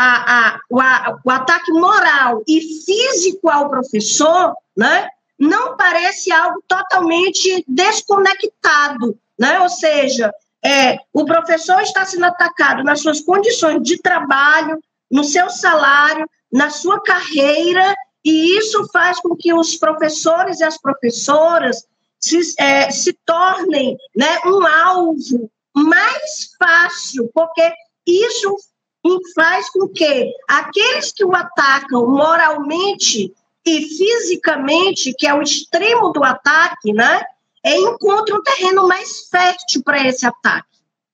a, o, o ataque moral e físico ao professor, né, não parece algo totalmente desconectado, né? Ou seja, é, o professor está sendo atacado nas suas condições de trabalho, no seu salário, na sua carreira, e isso faz com que os professores e as professoras se, é, se tornem né, um alvo mais fácil, porque isso faz com que aqueles que o atacam moralmente e fisicamente, que é o extremo do ataque, né, é, encontre um terreno mais fértil para esse ataque.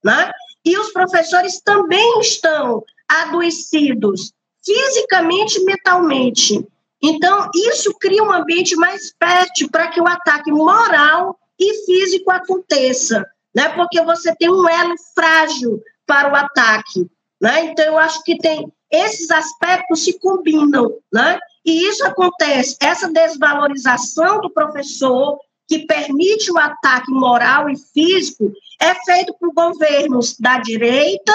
Né? E os professores também estão adoecidos fisicamente e mentalmente. Então, isso cria um ambiente mais fértil para que o ataque moral e físico aconteça, né? porque você tem um elo frágil para o ataque. Né? Então, eu acho que tem esses aspectos se combinam, né? E isso acontece, essa desvalorização do professor, que permite o ataque moral e físico, é feito por governos da direita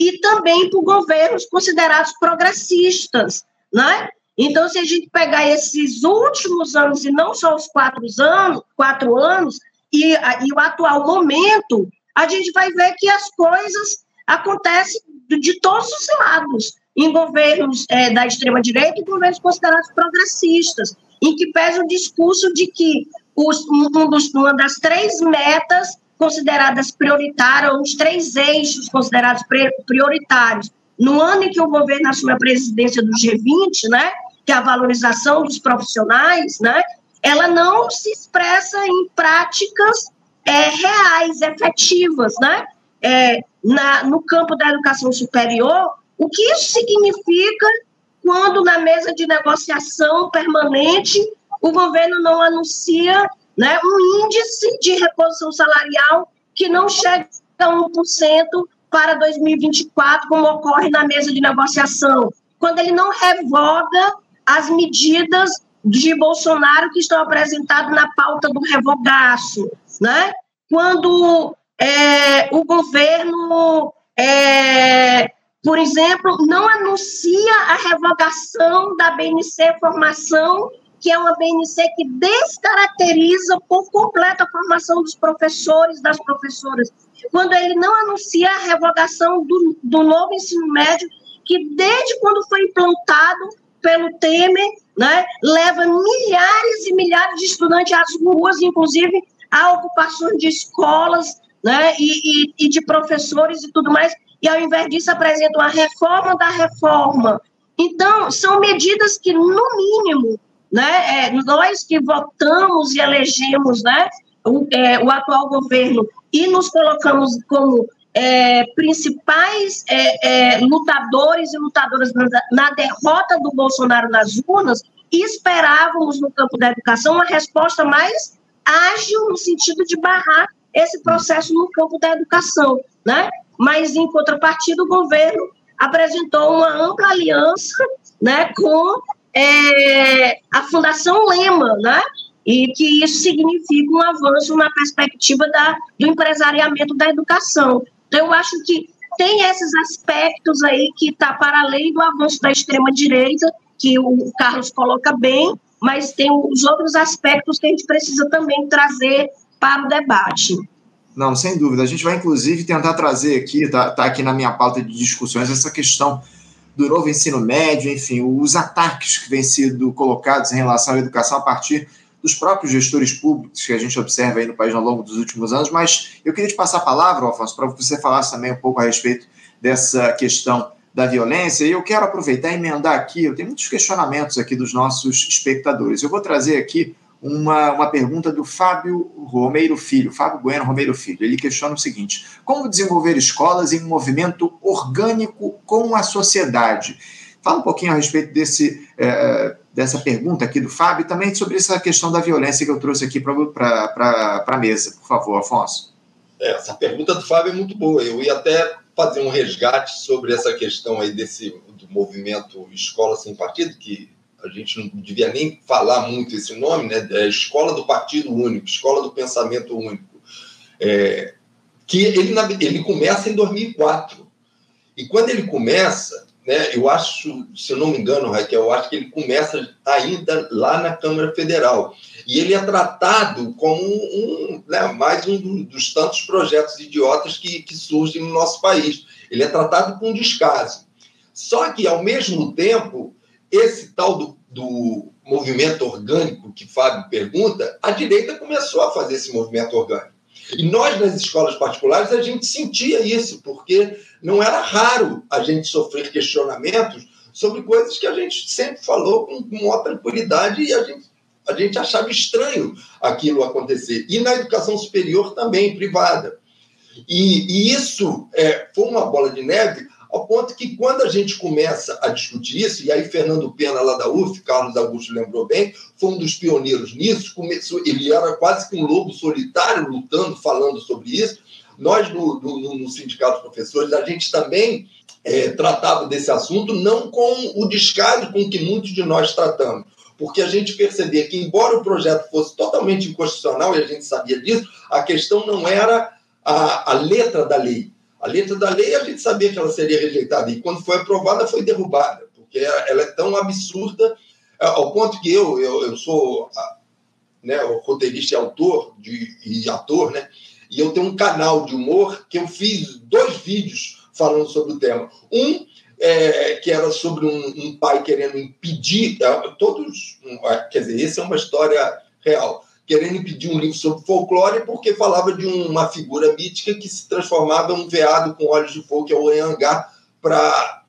e também por governos considerados progressistas, né? Então, se a gente pegar esses últimos anos, e não só os quatro anos, quatro anos e, e o atual momento, a gente vai ver que as coisas acontecem de todos os lados em governos é, da extrema-direita e governos considerados progressistas, em que pesa o discurso de que os, um dos, uma das três metas consideradas prioritárias, os três eixos considerados prioritários, no ano em que o governo assume a presidência do G20, né, que é a valorização dos profissionais, né, ela não se expressa em práticas é, reais, efetivas, né, é, na, no campo da educação superior, o que isso significa quando, na mesa de negociação permanente, o governo não anuncia né, um índice de reposição salarial que não chega a 1% para 2024, como ocorre na mesa de negociação, quando ele não revoga as medidas de Bolsonaro que estão apresentadas na pauta do revogaço, né? quando é, o governo é, por exemplo, não anuncia a revogação da BNC Formação, que é uma BNC que descaracteriza por completo a formação dos professores, das professoras. Quando ele não anuncia a revogação do, do novo ensino médio, que desde quando foi implantado pelo Temer, né, leva milhares e milhares de estudantes às ruas, inclusive a ocupação de escolas né, e, e, e de professores e tudo mais e, ao invés disso, apresentam a reforma da reforma. Então, são medidas que, no mínimo, né, é, nós que votamos e elegemos né, o, é, o atual governo e nos colocamos como é, principais é, é, lutadores e lutadoras na, na, derrota do Bolsonaro nas urnas, esperávamos no campo da educação uma resposta mais ágil no sentido de barrar esse processo no campo da educação, né? mas, em contrapartida, o governo apresentou uma ampla aliança né, com é, a Fundação Lema, né, e que isso significa um avanço na perspectiva da, do empresariamento da educação. Então, eu acho que tem esses aspectos aí que está para além do avanço da extrema-direita, que o Carlos coloca bem, mas tem os outros aspectos que a gente precisa também trazer para o debate. Não, sem dúvida. A gente vai, inclusive, tentar trazer aqui, está tá aqui na minha pauta de discussões, essa questão do novo ensino médio, enfim, os ataques que vêm sido colocados em relação à educação a partir dos próprios gestores públicos que a gente observa aí no país ao longo dos últimos anos. Mas eu queria te passar a palavra, Alfonso, para você falasse também um pouco a respeito dessa questão da violência. E eu quero aproveitar e emendar aqui, eu tenho muitos questionamentos aqui dos nossos espectadores. Eu vou trazer aqui uma, uma pergunta do Fábio Romeiro Filho, Fábio Bueno Romeiro Filho. Ele questiona o seguinte: como desenvolver escolas em um movimento orgânico com a sociedade? Fala um pouquinho a respeito desse, é, dessa pergunta aqui do Fábio e também sobre essa questão da violência que eu trouxe aqui para a mesa, por favor, Afonso. É, essa pergunta do Fábio é muito boa. Eu ia até fazer um resgate sobre essa questão aí desse do movimento Escola Sem Partido, que a gente não devia nem falar muito esse nome, né? É Escola do Partido Único, Escola do Pensamento Único, é, que ele, ele começa em 2004. E quando ele começa, né, eu acho, se eu não me engano, Raquel, eu acho que ele começa ainda lá na Câmara Federal. E ele é tratado como um, né, mais um dos tantos projetos idiotas que, que surgem no nosso país. Ele é tratado com descaso. Só que, ao mesmo tempo, esse tal do, do movimento orgânico que Fábio pergunta, a direita começou a fazer esse movimento orgânico. E nós, nas escolas particulares, a gente sentia isso, porque não era raro a gente sofrer questionamentos sobre coisas que a gente sempre falou com, com maior tranquilidade e a gente, a gente achava estranho aquilo acontecer. E na educação superior também, privada. E, e isso é, foi uma bola de neve ao ponto que, quando a gente começa a discutir isso, e aí Fernando Pena, lá da UF, Carlos Augusto lembrou bem, foi um dos pioneiros nisso, começou, ele era quase que um lobo solitário lutando, falando sobre isso. Nós, no, no, no Sindicato dos Professores, a gente também é, tratava desse assunto, não com o descaso com que muitos de nós tratamos, porque a gente percebia que, embora o projeto fosse totalmente inconstitucional, e a gente sabia disso, a questão não era a, a letra da lei, a letra da lei a gente sabia que ela seria rejeitada e quando foi aprovada foi derrubada, porque ela é tão absurda é, ao ponto que eu, eu, eu sou né, roteirista e autor de, e ator, né? E eu tenho um canal de humor que eu fiz dois vídeos falando sobre o tema. Um é, que era sobre um, um pai querendo impedir é, todos, quer dizer, essa é uma história real querendo impedir um livro sobre folclore porque falava de uma figura mítica que se transformava em um veado com olhos de fogo, que é o Anhangá, para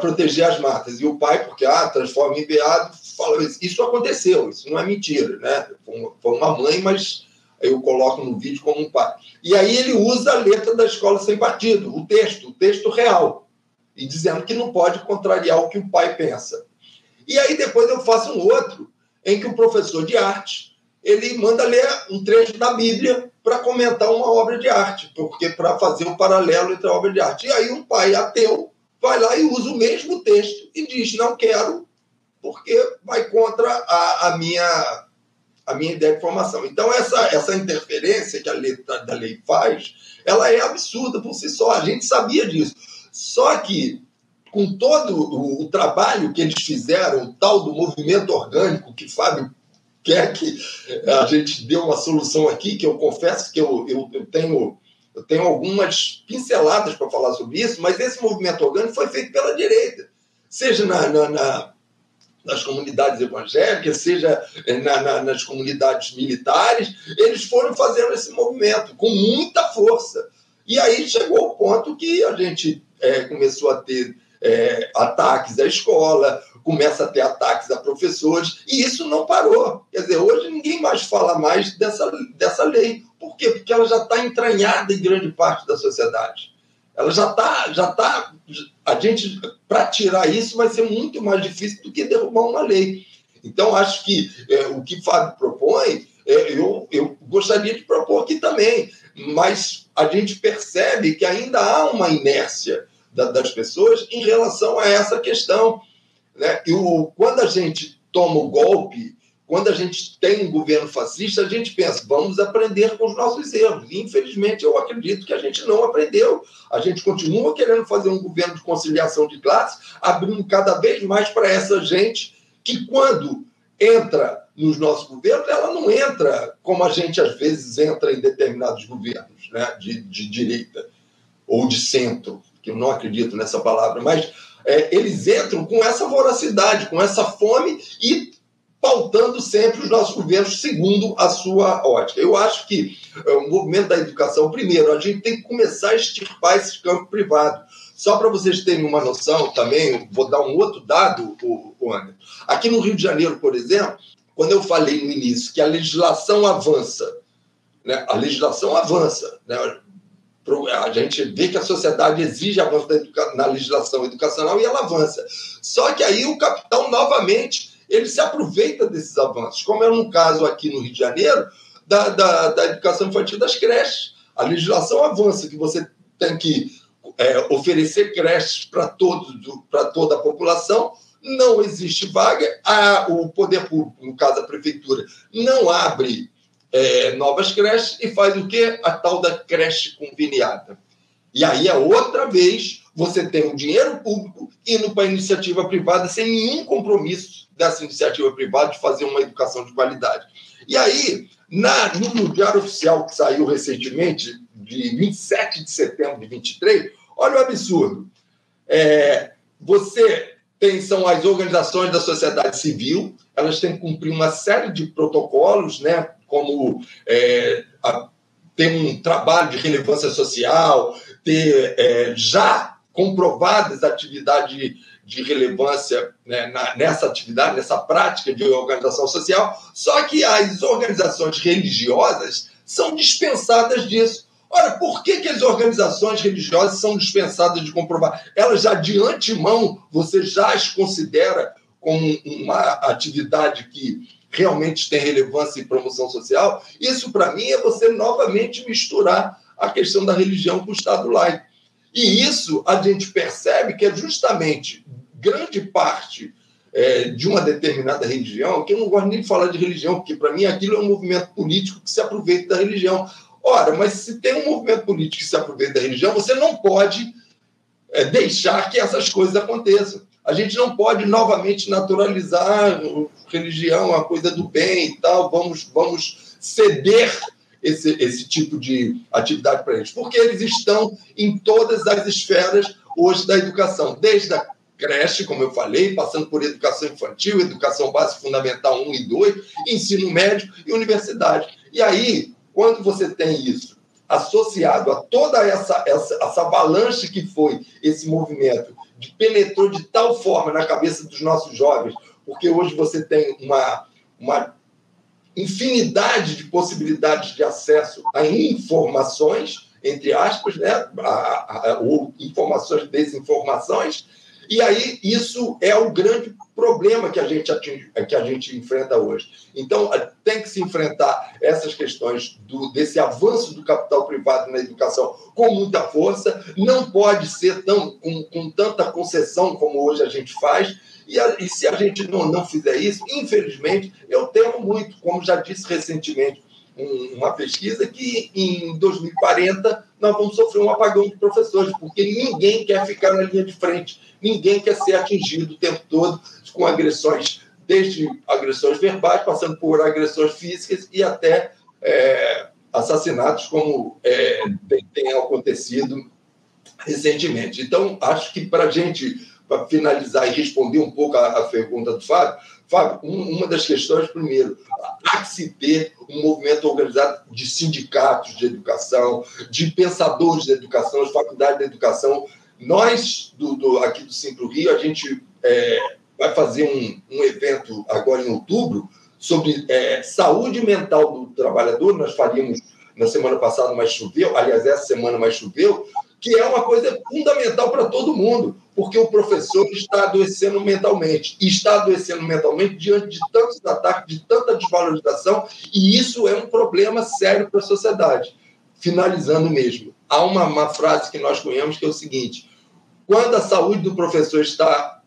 proteger as matas. E o pai, porque ah, transforma em veado, fala isso. Isso aconteceu, isso não é mentira, né? Foi uma mãe, mas eu coloco no vídeo como um pai. E aí ele usa a letra da escola sem partido, o texto, o texto real, e dizendo que não pode contrariar o que o pai pensa. E aí depois eu faço um outro em que o professor de arte ele manda ler um trecho da Bíblia para comentar uma obra de arte, porque para fazer o um paralelo entre a obra de arte. E aí um pai ateu vai lá e usa o mesmo texto e diz: não quero, porque vai contra a, a minha a minha ideia de formação. Então, essa, essa interferência que a letra da lei faz, ela é absurda por si só. A gente sabia disso. Só que, com todo o, o trabalho que eles fizeram, o tal do movimento orgânico que Fábio quer que a gente dê uma solução aqui, que eu confesso que eu, eu, eu tenho, eu tenho algumas pinceladas para falar sobre isso, mas esse movimento orgânico foi feito pela direita, seja na, na, na nas comunidades evangélicas, seja na, na, nas comunidades militares, eles foram fazendo esse movimento com muita força. E aí chegou o ponto que a gente é, começou a ter é, ataques à escola, começa a ter ataques a professores, e isso não parou. Quer dizer, hoje ninguém mais fala mais dessa, dessa lei. Por quê? Porque ela já está entranhada em grande parte da sociedade. Ela já está. Já tá, a gente, para tirar isso, vai ser muito mais difícil do que derrubar uma lei. Então, acho que é, o que Fábio propõe, é, eu, eu gostaria de propor aqui também, mas a gente percebe que ainda há uma inércia da, das pessoas em relação a essa questão. Né? E o, quando a gente toma o golpe, quando a gente tem um governo fascista, a gente pensa, vamos aprender com os nossos erros. E, infelizmente, eu acredito que a gente não aprendeu. A gente continua querendo fazer um governo de conciliação de classes, abrindo cada vez mais para essa gente que, quando entra nos nossos governos, ela não entra como a gente às vezes entra em determinados governos né, de, de direita ou de centro, que eu não acredito nessa palavra, mas é, eles entram com essa voracidade, com essa fome e pautando sempre os nossos governos segundo a sua ótica. Eu acho que é, o movimento da educação, primeiro, a gente tem que começar a extirpar esse campo privado. Só para vocês terem uma noção também, vou dar um outro dado, o, o Anderson. Aqui no Rio de Janeiro, por exemplo, quando eu falei no início que a legislação avança, né, a legislação avança, né, a gente vê que a sociedade exige avanço na legislação educacional e ela avança. Só que aí o capital, novamente, ele se aproveita desses avanços, como é no caso aqui no Rio de Janeiro, da, da, da educação infantil das creches. A legislação avança, que você tem que é, oferecer creches para toda a população, não existe vaga, a, o poder público, no caso a prefeitura, não abre é, novas creches e faz o quê? A tal da creche conveniada. E aí é outra vez você tem o dinheiro público indo para a iniciativa privada sem nenhum compromisso dessa iniciativa privada de fazer uma educação de qualidade. E aí, na, no Diário Oficial que saiu recentemente, de 27 de setembro de 23, olha o absurdo. É, você tem, são as organizações da sociedade civil, elas têm que cumprir uma série de protocolos, né, como é, a, ter um trabalho de relevância social, ter é, já comprovadas atividades de relevância né, na, nessa atividade, nessa prática de organização social, só que as organizações religiosas são dispensadas disso. Ora, por que, que as organizações religiosas são dispensadas de comprovar? Elas já de antemão, você já as considera como uma atividade que realmente tem relevância e promoção social? Isso, para mim, é você novamente misturar a questão da religião com o Estado laico. E isso a gente percebe que é justamente grande parte é, de uma determinada religião, que eu não gosto nem de falar de religião, porque para mim aquilo é um movimento político que se aproveita da religião. Ora, mas se tem um movimento político que se aproveita da religião, você não pode é, deixar que essas coisas aconteçam. A gente não pode novamente naturalizar religião, a coisa do bem e tal, vamos, vamos ceder esse, esse tipo de atividade para eles, porque eles estão em todas as esferas hoje da educação, desde a creche, como eu falei, passando por educação infantil, educação básica fundamental 1 e 2, ensino médio e universidade. E aí, quando você tem isso associado a toda essa, essa, essa avalanche que foi esse movimento, penetrou de tal forma na cabeça dos nossos jovens, porque hoje você tem uma, uma infinidade de possibilidades de acesso a informações, entre aspas, né? A, a, ou informações, desinformações, e aí isso é o grande problema que a gente atinge, que a gente enfrenta hoje. Então tem que se enfrentar essas questões do, desse avanço do capital privado na educação com muita força. Não pode ser tão com, com tanta concessão como hoje a gente faz e, a, e se a gente não, não fizer isso, infelizmente, eu temo muito, como já disse recentemente um, uma pesquisa, que em 2040 nós vamos sofrer um apagão de professores, porque ninguém quer ficar na linha de frente, ninguém quer ser atingido o tempo todo com agressões, desde agressões verbais, passando por agressões físicas e até é, assassinatos, como é, tem, tem acontecido recentemente. Então, acho que para a gente para finalizar e responder um pouco a, a pergunta do Fábio, Fábio, um, uma das questões, primeiro, há que se ter um movimento organizado de sindicatos de educação, de pensadores de educação, de faculdades de educação. Nós, do, do aqui do Simpro Rio, a gente é, vai fazer um, um, evento agora em outubro sobre é, saúde mental do trabalhador. Nós faríamos na semana passada, mas choveu, aliás, essa semana mais choveu, que é uma coisa fundamental para todo mundo, porque o professor está adoecendo mentalmente, e está adoecendo mentalmente diante de tantos ataques, de tanta desvalorização, e isso é um problema sério para a sociedade. Finalizando mesmo, há uma, uma frase que nós conhecemos que é o seguinte: quando a saúde do professor está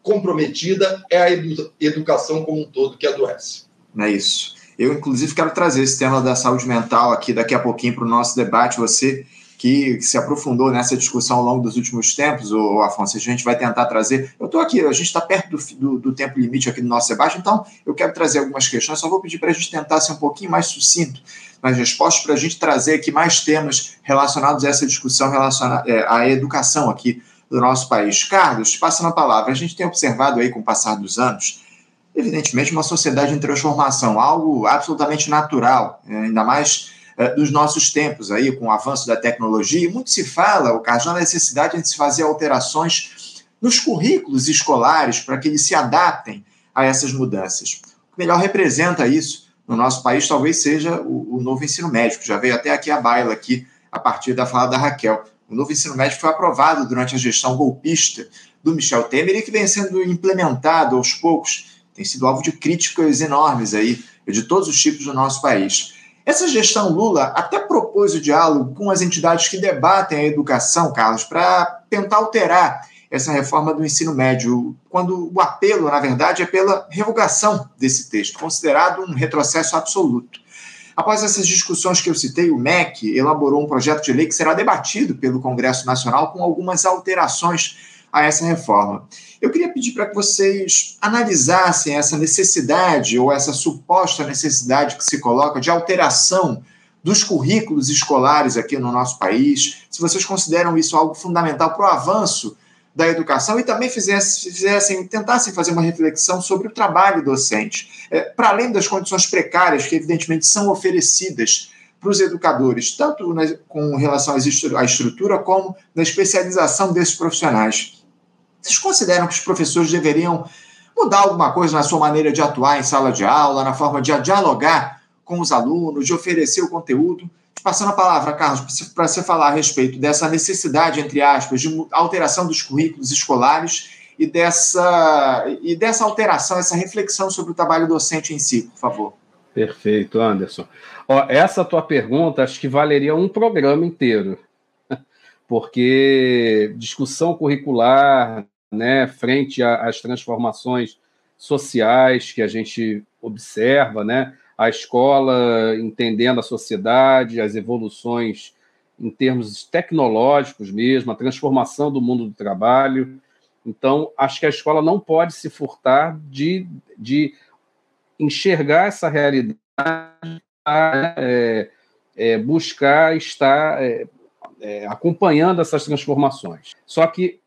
comprometida, é a edu educação como um todo que adoece. É isso. Eu, inclusive, quero trazer esse tema da saúde mental aqui daqui a pouquinho para o nosso debate. Você que se aprofundou nessa discussão ao longo dos últimos tempos, o Afonso, a gente vai tentar trazer. Eu estou aqui, a gente está perto do, do, do, tempo limite aqui do nosso debate, então eu quero trazer algumas questões, só vou pedir para a gente tentar ser um pouquinho mais sucinto nas respostas, para a gente trazer aqui mais temas relacionados a essa discussão relacionada é, à educação aqui do nosso país. Carlos, passando a palavra, a gente tem observado aí com o passar dos anos, evidentemente, uma sociedade em transformação, algo absolutamente natural, é, ainda mais eh, dos nossos tempos aí, com o avanço da tecnologia, e muito se fala, o caso da necessidade de se fazer alterações nos currículos escolares para que eles se adaptem a essas mudanças. O que melhor representa isso no nosso país talvez seja o, o novo ensino médio, já veio até aqui a baila aqui a partir da fala da Raquel. O novo ensino médio foi aprovado durante a gestão golpista do Michel Temer e que vem sendo implementado aos poucos, tem sido alvo de críticas enormes aí de todos os tipos do nosso país. Essa gestão Lula até propôs o diálogo com as entidades que debatem a educação, Carlos, para tentar alterar essa reforma do ensino médio, quando o apelo, na verdade, é pela revogação desse texto, considerado um retrocesso absoluto. Após essas discussões que eu citei, o MEC elaborou um projeto de lei que será debatido pelo Congresso Nacional com algumas alterações a essa reforma. Eu queria pedir para que vocês analisassem essa necessidade ou essa suposta necessidade que se coloca de alteração dos currículos escolares aqui no nosso país, se vocês consideram isso algo fundamental para o avanço da educação e também fizessem, fizessem, tentassem fazer uma reflexão sobre o trabalho docente, é, para além das condições precárias que, evidentemente, são oferecidas para os educadores, tanto na, com relação à estrutura como na especialização desses profissionais. Vocês consideram que os professores deveriam mudar alguma coisa na sua maneira de atuar em sala de aula, na forma de dialogar com os alunos, de oferecer o conteúdo? Passando a palavra, Carlos, para você falar a respeito dessa necessidade, entre aspas, de alteração dos currículos escolares e dessa, e dessa alteração, essa reflexão sobre o trabalho docente em si, por favor. Perfeito, Anderson. Ó, essa tua pergunta acho que valeria um programa inteiro, porque discussão curricular, né, frente às transformações sociais que a gente observa, né, a escola entendendo a sociedade, as evoluções em termos tecnológicos mesmo, a transformação do mundo do trabalho. Então, acho que a escola não pode se furtar de, de enxergar essa realidade, é, é, buscar estar é, é acompanhando essas transformações. Só que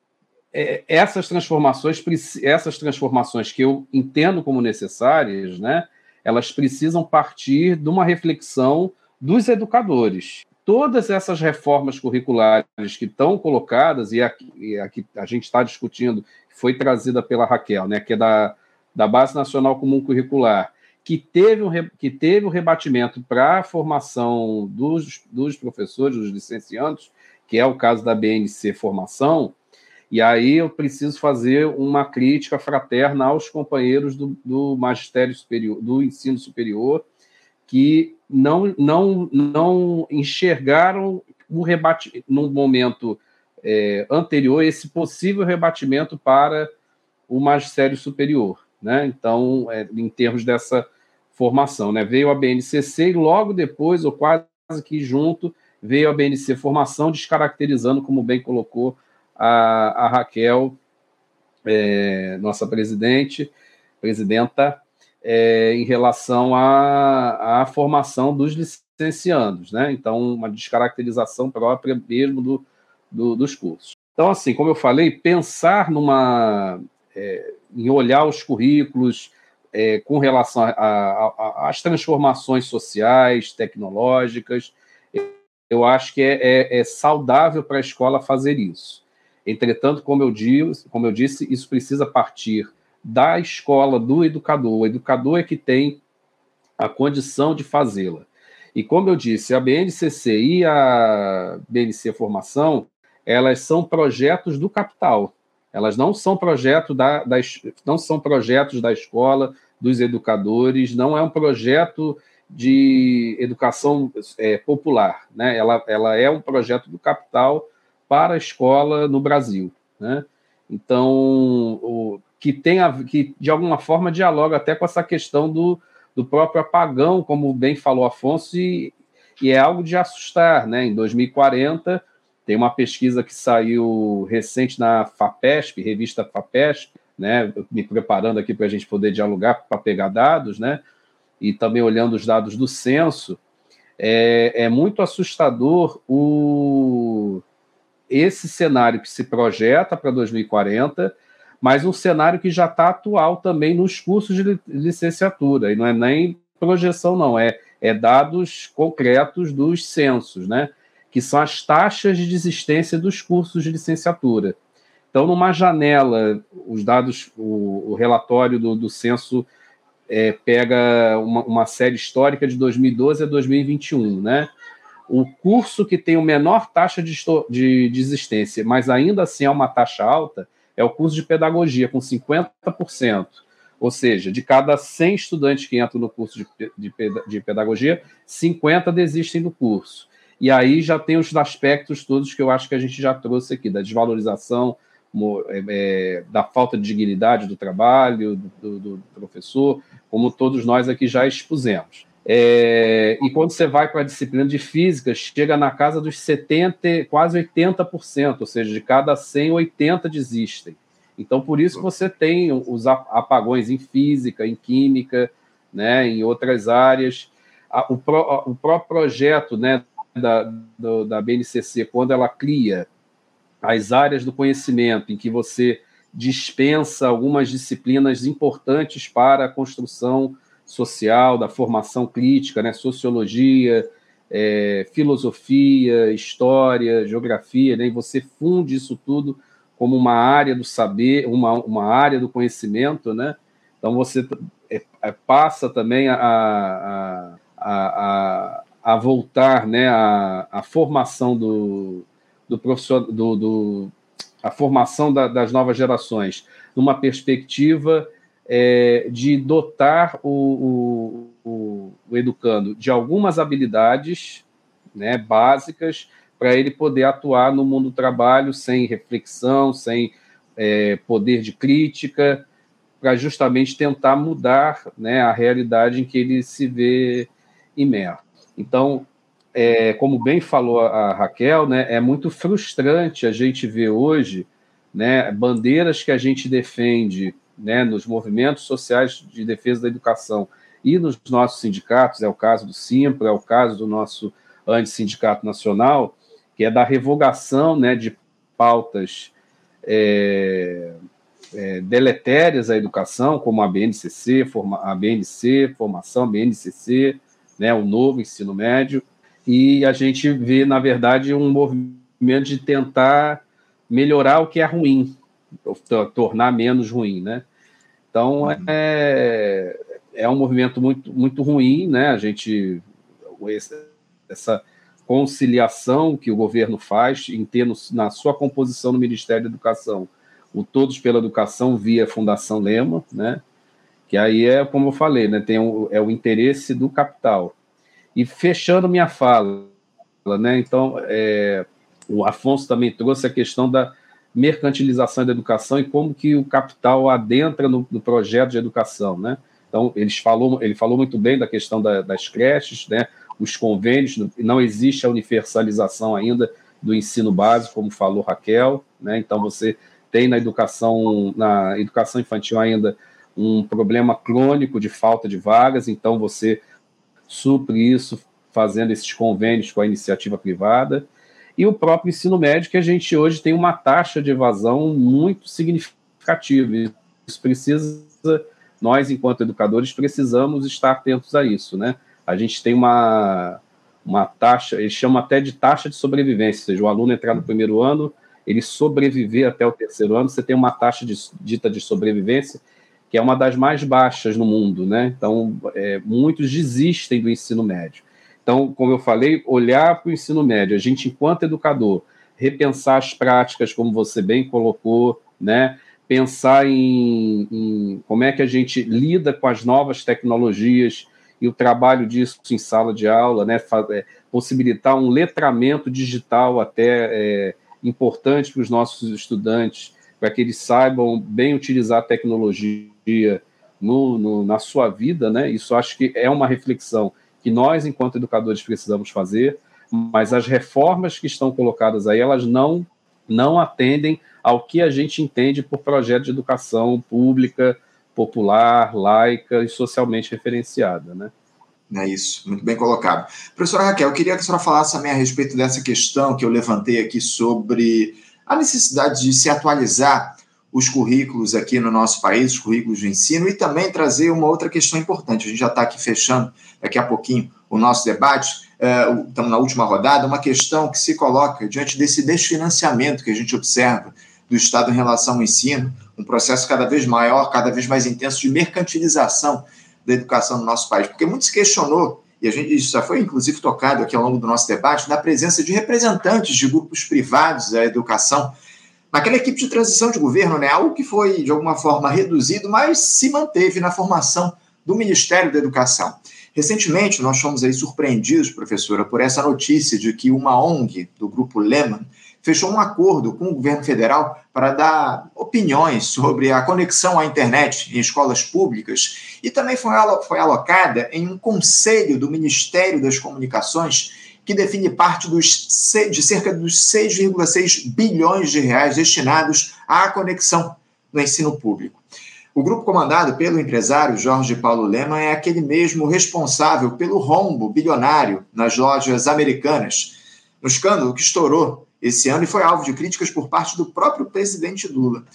é, essas transformações, essas transformações que eu entendo como necessárias, né, elas precisam partir de uma reflexão dos educadores. Todas essas reformas curriculares que estão colocadas, e aqui, e aqui a gente está discutindo, foi trazida pela Raquel, né, que é da, da Base Nacional Comum Curricular, que teve um, que teve um rebatimento para a formação dos, dos professores, dos licenciados, que é o caso da BNC Formação, e aí eu preciso fazer uma crítica fraterna aos companheiros do, do magistério superior, do ensino superior, que não, não, não enxergaram o rebate no momento é, anterior esse possível rebatimento para o magistério superior, né? Então, é, em termos dessa formação, né? Veio a BNCC e logo depois, ou quase que junto, veio a BNC Formação, descaracterizando, como bem colocou a, a Raquel, é, nossa presidente, presidenta, é, em relação à, formação dos licenciados, né? Então, uma descaracterização própria mesmo do, do, dos cursos. Então, assim, como eu falei, pensar numa é, em olhar os currículos é, com relação às transformações sociais, tecnológicas, eu acho que é, é, é saudável para a escola fazer isso. Entretanto, como eu, disse, como eu disse, isso precisa partir da escola, do educador. O educador é que tem a condição de fazê-la. E como eu disse, a BNCC e a BNC Formação, elas são projetos do capital. Elas não são projeto da, das, não são projetos da escola, dos educadores, não é um projeto de educação é, popular, né? Ela, ela é um projeto do capital para a escola no Brasil. Né? Então, o, que tem a, que de alguma forma dialoga até com essa questão do, do próprio apagão, como bem falou Afonso, e, e é algo de assustar. Né? Em 2040, tem uma pesquisa que saiu recente na FAPESP, revista FAPESP, né? me preparando aqui para a gente poder dialogar para pegar dados, né? e também olhando os dados do censo, é, é muito assustador o, esse cenário que se projeta para 2040, mas um cenário que já está atual também nos cursos de licenciatura, e não é nem projeção, não, é, é dados concretos dos censos, né? que são as taxas de desistência dos cursos de licenciatura. Então, numa janela, os dados, o, o relatório do, do censo é, pega uma, uma série histórica de 2012 a 2021, né? o curso que tem o menor taxa de, de desistência, mas ainda assim é uma taxa alta, é o curso de pedagogia, com 50%. Ou seja, de cada 100 estudantes que entram no curso de, de, de pedagogia, 50 desistem do curso. E aí já tem os aspectos todos que eu acho que a gente já trouxe aqui, da desvalorização, é, é, da falta de dignidade do trabalho, do, do, professor, como todos nós aqui já expusemos. É, e quando você vai para a disciplina de física, chega na casa dos 70, quase 80%, ou seja, de cada 100, 80 desistem. Então, por isso você tem os apagões em física, em química, né, em outras áreas. O, pro, o próprio projeto né, da, do, da BNCC, quando ela cria as áreas do conhecimento em que você dispensa algumas disciplinas importantes para a construção social, da formação crítica, né? sociologia, é, filosofia, história, geografia, né? e você funde isso tudo como uma área do saber, uma, uma área do conhecimento, né? Então você é, é, passa também a, a, a, a, voltar, né? A, a formação do, do professor, do, do a formação da, das novas gerações numa perspectiva é, de dotar o, o, o, educando de algumas habilidades né, básicas para ele poder atuar no mundo do trabalho sem reflexão, sem é, poder de crítica, para justamente tentar mudar né, a realidade em que ele se vê imerso. Então, é, como bem falou a Raquel, né, é muito frustrante a gente ver hoje né, bandeiras que a gente defende né, nos movimentos sociais de defesa da educação e nos nossos sindicatos, é o caso do Simpra, é o caso do nosso antissindicato nacional, que é da revogação né, de pautas é, é, deletérias à educação, como a BNCC, forma, a BNC, formação, BNCC, né, o novo ensino médio, e a gente vê, na verdade, um movimento de tentar melhorar o que é ruim, tornar menos ruim, né? Então uhum. é, é um movimento muito, muito ruim, né? A gente essa conciliação que o governo faz em ter no, na sua composição no Ministério da Educação o Todos pela Educação via Fundação Lema, né? Que aí é como eu falei, né? Tem o, é o interesse do capital. E fechando minha fala, né? Então é, o Afonso também trouxe a questão da mercantilização da educação e como que o capital adentra no, no projeto de educação, né? Então, eles falou, ele falou muito bem da questão da, das creches, né? os convênios, não existe a universalização ainda do ensino básico, como falou Raquel, né? Então, você tem na educação, na educação infantil ainda um problema crônico de falta de vagas, então você supre isso fazendo esses convênios com a iniciativa privada e o próprio ensino médio, que a gente hoje tem uma taxa de evasão muito significativa. Isso precisa, nós, enquanto educadores, precisamos estar atentos a isso, né? A gente tem uma, uma taxa, eles chamam até de taxa de sobrevivência, ou seja, o aluno entrar no primeiro ano, ele sobreviver até o terceiro ano, você tem uma taxa de, dita de sobrevivência que é uma das mais baixas no mundo, né? Então, é, muitos desistem do ensino médio. Então, como eu falei, olhar para o ensino médio, a gente, enquanto educador, repensar as práticas, como você bem colocou, né? pensar em, em como é que a gente lida com as novas tecnologias e o trabalho disso em sala de aula, né? É, possibilitar um letramento digital até é, importante para os nossos estudantes, para que eles saibam bem utilizar a tecnologia no, no, na sua vida, né? Isso acho que é uma reflexão que nós, enquanto educadores, precisamos fazer, mas as reformas que estão colocadas aí, elas não, não atendem ao que a gente entende por projeto de educação pública, popular, laica e socialmente referenciada, né? É isso, muito bem colocado. Professora Raquel, eu queria que a senhora falasse também a respeito dessa questão que eu levantei aqui sobre a necessidade de se atualizar os currículos aqui no nosso país, os currículos de ensino, e também trazer uma outra questão importante. A gente já está aqui fechando daqui a pouquinho o nosso debate, é, estamos na última rodada, uma questão que se coloca diante desse desfinanciamento que a gente observa do Estado em relação ao ensino, um processo cada vez maior, cada vez mais intenso de mercantilização da educação no nosso país, porque muito se questionou, e a gente isso já foi inclusive tocado aqui ao longo do nosso debate, da presença de representantes de grupos privados da educação naquela equipe de transição de governo, né, algo que foi, de alguma forma, reduzido, mas se manteve na formação do Ministério da Educação. Recentemente, nós fomos aí surpreendidos, professora, por essa notícia de que uma ONG do grupo Lehman fechou um acordo com o governo federal para dar opiniões sobre a conexão à internet em escolas públicas e também foi, foi alocada em um conselho do Ministério das Comunicações que define parte dos, de cerca dos 6,6 bilhões de reais destinados à conexão no ensino público. O grupo comandado pelo empresário Jorge Paulo Lema é aquele mesmo responsável pelo rombo bilionário nas lojas americanas, no escândalo que estourou esse ano e foi alvo de críticas por parte do próprio presidente Lula.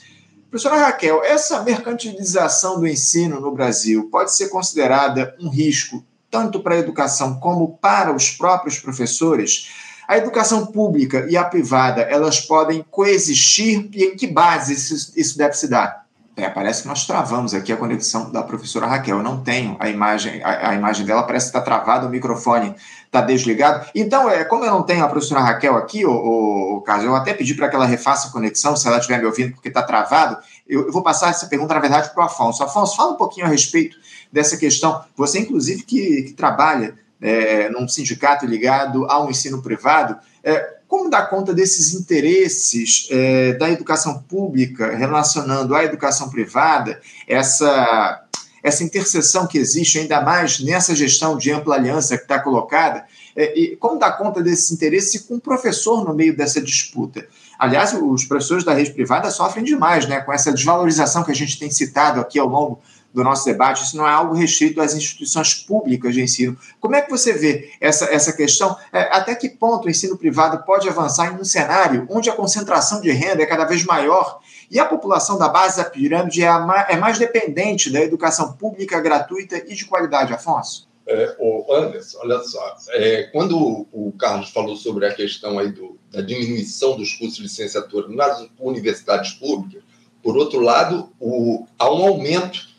Professora Raquel, essa mercantilização do ensino no Brasil pode ser considerada um risco tanto para a educação como para os próprios professores? A educação pública e a privada, elas podem coexistir e em que base isso, isso deve se dar? É, parece que nós travamos aqui a conexão da professora Raquel. Eu não tenho a imagem, a, a imagem dela parece que está travada, o microfone está desligado. Então, é, como eu não tenho a professora Raquel aqui, o, Carlos, eu até pedi para que ela refaça a conexão, se ela estiver me ouvindo, porque está travado. Eu, eu, vou passar essa pergunta, na verdade, para o Afonso. Afonso, fala um pouquinho a respeito dessa questão. Você, inclusive, que, que trabalha é, num sindicato ligado ao ensino privado, é, como dar conta desses interesses é, da educação pública relacionando à educação privada, essa, essa interseção que existe, ainda mais nessa gestão de ampla aliança que está colocada, é, e como dar conta desses interesses com o professor no meio dessa disputa? Aliás, os professores da rede privada sofrem demais né, com essa desvalorização que a gente tem citado aqui ao longo do nosso debate, isso não é algo restrito às instituições públicas de ensino. Como é que você vê essa, essa questão? É, até que ponto o ensino privado pode avançar em um cenário onde a concentração de renda é cada vez maior e a população da base da pirâmide é, a, é mais dependente da educação pública gratuita e de qualidade, Afonso? É, o Anderson, olha só, é, quando o Carlos falou sobre a questão aí do, da diminuição dos custos de licenciatura nas universidades públicas, por outro lado, o, há um aumento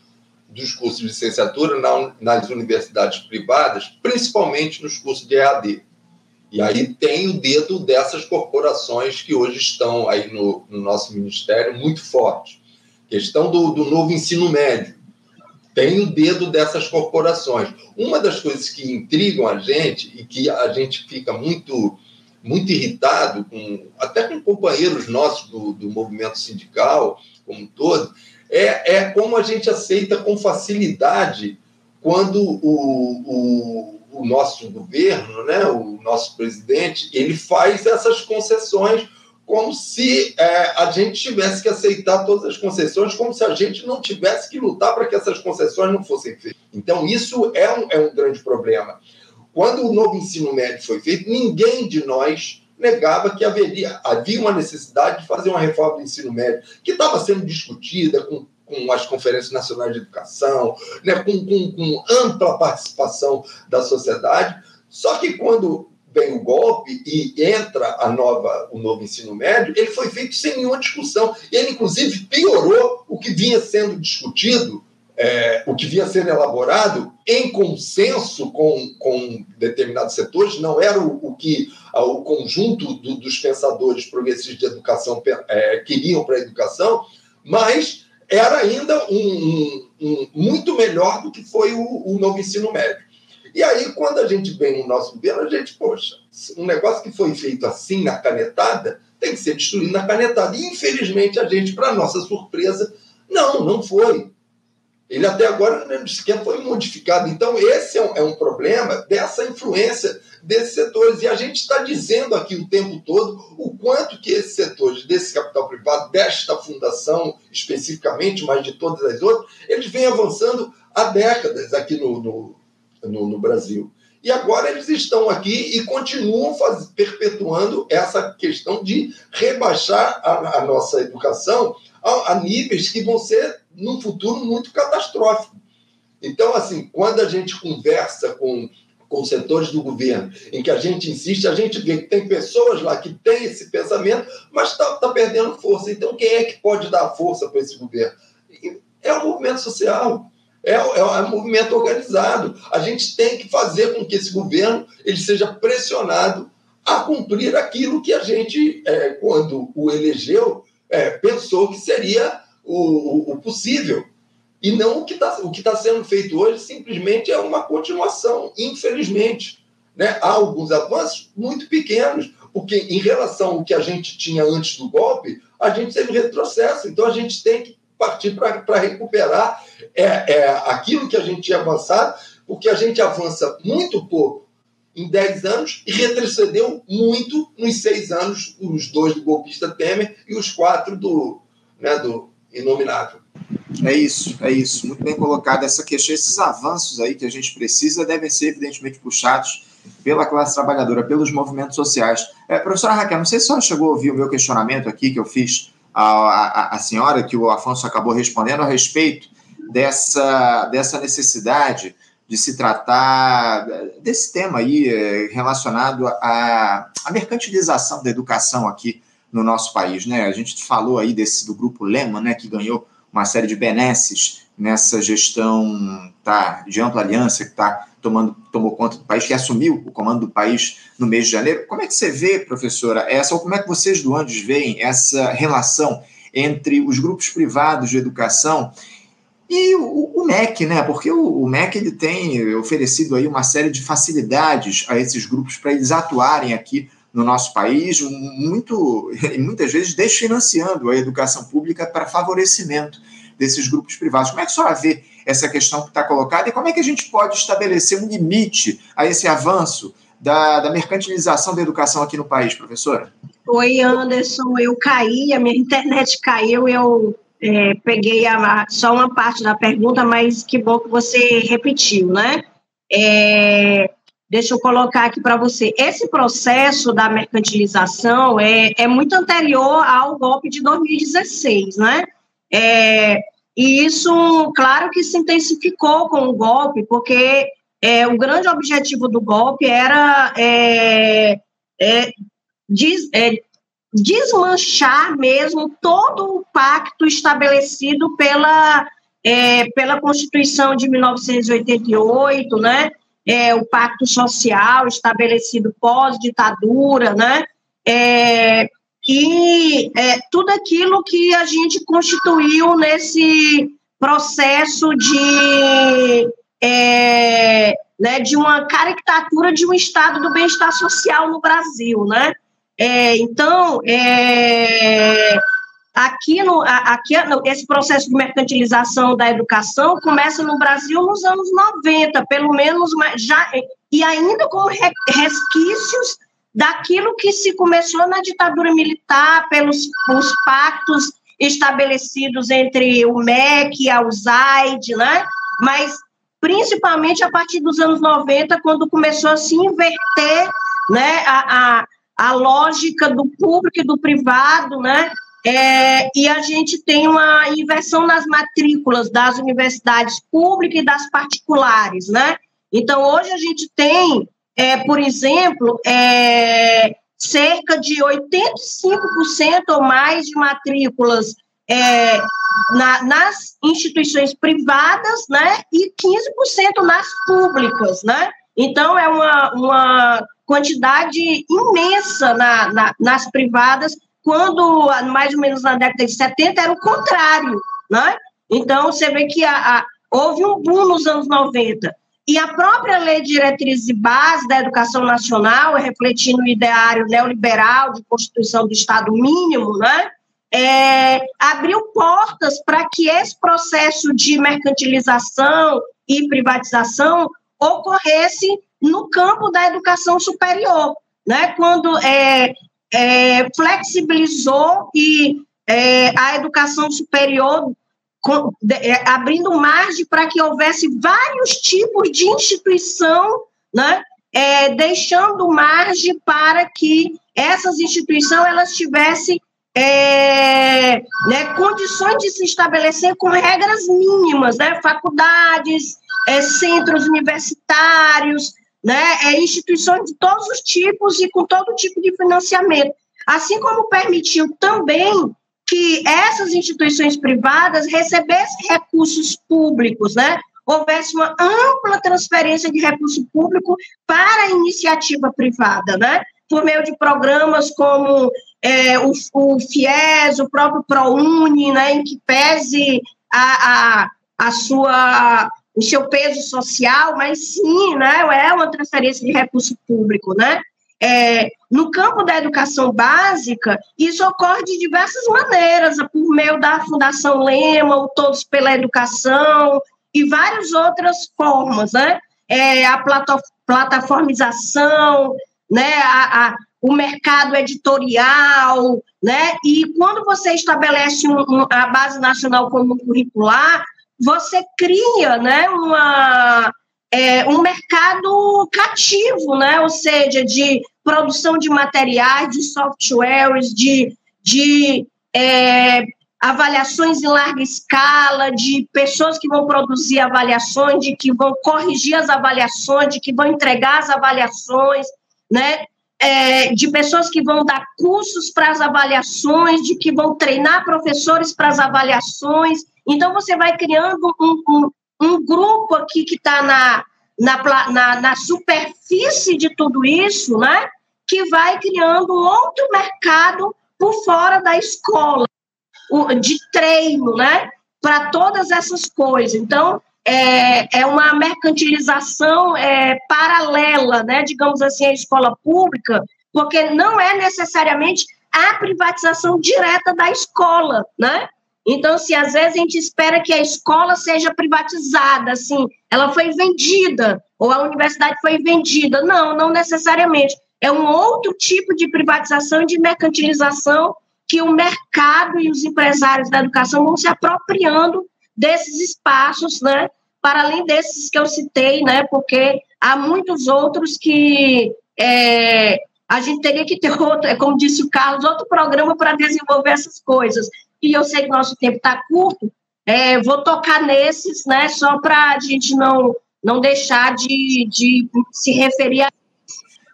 dos cursos de licenciatura na, nas universidades privadas, principalmente nos cursos de EAD. E aí tem o dedo dessas corporações que hoje estão aí no, no nosso ministério muito forte. Questão do, do novo ensino médio. Tem o dedo dessas corporações. Uma das coisas que intrigam a gente e que a gente fica muito muito irritado, com, até com companheiros nossos do, do movimento sindical como todo, é, é como a gente aceita com facilidade quando o, o, o nosso governo, né, o nosso presidente, ele faz essas concessões como se é, a gente tivesse que aceitar todas as concessões, como se a gente não tivesse que lutar para que essas concessões não fossem feitas. Então, isso é um, é um grande problema. Quando o novo ensino médio foi feito, ninguém de nós negava que haveria, havia uma necessidade de fazer uma reforma do ensino médio, que estava sendo discutida com, com as conferências nacionais de educação, né, com, com, com ampla participação da sociedade. Só que quando vem o golpe e entra a nova, o novo ensino médio, ele foi feito sem nenhuma discussão. Ele, inclusive, piorou o que vinha sendo discutido é, o que vinha sendo elaborado em consenso com, com determinados setores, não era o, o que o conjunto do, dos pensadores progressistas de educação é, queriam para a educação, mas era ainda um, um, um, muito melhor do que foi o, o novo ensino médio. E aí, quando a gente vem no nosso governo, a gente, poxa, um negócio que foi feito assim na canetada tem que ser destruído na canetada. E, infelizmente, a gente, para nossa surpresa, não, não foi. Ele até agora nem sequer foi modificado. Então, esse é um, é um, problema dessa influência desses setores. E a gente está dizendo aqui o tempo todo o quanto que esses setores, desse capital privado, desta fundação especificamente, mas de todas as outras, eles vêm avançando há décadas aqui no, no, no, no Brasil. E agora eles estão aqui e continuam faz, perpetuando essa questão de rebaixar a, a nossa educação a, a níveis que vão ser num futuro muito catastrófico. Então, assim, quando a gente conversa com, com setores do governo, em que a gente insiste, a gente vê que tem pessoas lá que têm esse pensamento, mas está tá perdendo força. Então, quem é que pode dar força para esse governo? É o movimento social. É, é, é um movimento organizado. A gente tem que fazer com que esse governo ele seja pressionado a cumprir aquilo que a gente, é, quando o elegeu, é, pensou que seria o, o, possível. E não o que está tá sendo feito hoje simplesmente é uma continuação, infelizmente. Né? Há alguns avanços muito pequenos, porque em relação ao que a gente tinha antes do golpe, a gente teve retrocesso. Então a gente tem que partir para recuperar é, é, aquilo que a gente tinha avançado, porque a gente avança muito pouco em 10 anos e retrocedeu muito nos seis anos, os dois do golpista Temer e os quatro do, né, do inominável. É isso, é isso. Muito bem colocado essa questão. Esses avanços aí que a gente precisa devem ser, evidentemente, puxados pela classe trabalhadora, pelos movimentos sociais. É, professora Raquel, não sei se a senhora chegou a ouvir o meu questionamento aqui que eu fiz à, à, à senhora, que o Afonso acabou respondendo a respeito dessa, dessa necessidade de se tratar desse tema aí é, relacionado à, à mercantilização da educação aqui no nosso país, né? A gente falou aí desse do grupo Lema, né, que ganhou uma série de benesses nessa gestão tá, de ampla aliança que está tomando tomou conta do país, que assumiu o comando do país no mês de janeiro. Como é que você vê, professora, essa, ou como é que vocês do Andes veem essa relação entre os grupos privados de educação e o, o, MEC, né? Porque o, o, MEC ele tem oferecido aí uma série de facilidades a esses grupos para eles atuarem aqui no nosso país, muito, muitas vezes desfinanciando a educação pública para favorecimento desses grupos privados. Como é que a senhora vê essa questão que está colocada e como é que a gente pode estabelecer um limite a esse avanço da, da mercantilização da educação aqui no país, professora? Oi, Anderson, eu caí, a minha internet caiu, eu é, peguei a, só uma parte da pergunta, mas que bom que você repetiu, né? É, deixa eu colocar aqui para você. Esse processo da mercantilização é, é muito anterior ao golpe de 2016, né? É, e isso, claro que se intensificou com o golpe, porque é, o grande objetivo do golpe era é, é, des, é, desmanchar mesmo todo o pacto estabelecido pela, é, pela Constituição de 1988, né? É, o pacto social estabelecido pós-ditadura, né? É, e é, tudo aquilo que a gente constituiu nesse processo de, é, né, de uma caricatura de um estado do bem-estar social no Brasil, né? É, então, é, aqui, no, aqui esse processo de mercantilização da educação começa no Brasil nos anos 90, pelo menos já e ainda com resquícios daquilo que se começou na ditadura militar pelos os pactos estabelecidos entre o MEC e a USAID, né? Mas principalmente a partir dos anos 90, quando começou a se inverter, né, a, a a lógica do público e do privado, né? É, e a gente tem uma inversão nas matrículas das universidades públicas e das particulares, né? Então, hoje a gente tem, é, por exemplo, é, cerca de 85% ou mais de matrículas é, na, nas instituições privadas, né? E 15% nas públicas, né? Então, é uma, uma quantidade imensa na, na, nas privadas, quando, mais ou menos na década de 70, era o contrário, né? Então, você vê que a, a, houve um boom nos anos 90. E a própria Lei de Diretrizes e Bases da Educação Nacional, refletindo o ideário neoliberal de Constituição do Estado Mínimo, né? É, abriu portas para que esse processo de mercantilização e privatização ocorresse no campo da educação superior, né? quando é, é flexibilizou e é, a educação superior com, é, abrindo margem para que houvesse vários tipos de instituição, né? É, deixando margem para que essas instituições elas tivessem é, né, condições de se estabelecer com regras mínimas, né, faculdades, é, centros universitários, né, é, instituições de todos os tipos e com todo tipo de financiamento. Assim como permitiu também que essas instituições privadas recebessem recursos públicos, né? Houvesse uma ampla transferência de recurso público para a iniciativa privada, né? Por meio de programas como é, o, o FIES, o próprio ProUni, né? Em que pese a, a a sua o seu peso social, mas sim, né, é uma transferência de recurso público, né? É, no campo da educação básica, isso ocorre de diversas maneiras, por meio da Fundação Lema, o Todos pela Educação e várias outras formas, né? É, a plataformização, né? A, a, o mercado editorial, né? E quando você estabelece um, um, a base nacional comum curricular, você cria, né? Uma é, um mercado cativo, né? Ou seja, de produção de materiais, de softwares, de, de é, avaliações em larga escala, de pessoas que vão produzir avaliações, de que vão corrigir as avaliações, de que vão entregar as avaliações, né? É, de pessoas que vão dar cursos para as avaliações, de que vão treinar professores para as avaliações. Então, você vai criando um, um, um grupo aqui que está na, na, na, na superfície de tudo isso, né? Que vai criando outro mercado por fora da escola, de treino, né? Para todas essas coisas. Então, é, é uma mercantilização é, paralela, né? Digamos assim, à escola pública, porque não é necessariamente a privatização direta da escola, né? Então, se às vezes a gente espera que a escola seja privatizada, assim, ela foi vendida, ou a universidade foi vendida. Não, não necessariamente. É um outro tipo de privatização e de mercantilização que o mercado e os empresários da educação vão se apropriando desses espaços, né? Para além desses que eu citei, né? Porque há muitos outros que é, a gente teria que ter outro, é como disse o Carlos, outro programa para desenvolver essas coisas e eu sei que nosso tempo está curto, é, vou tocar nesses, né, só para a gente não, não deixar de, de se referir a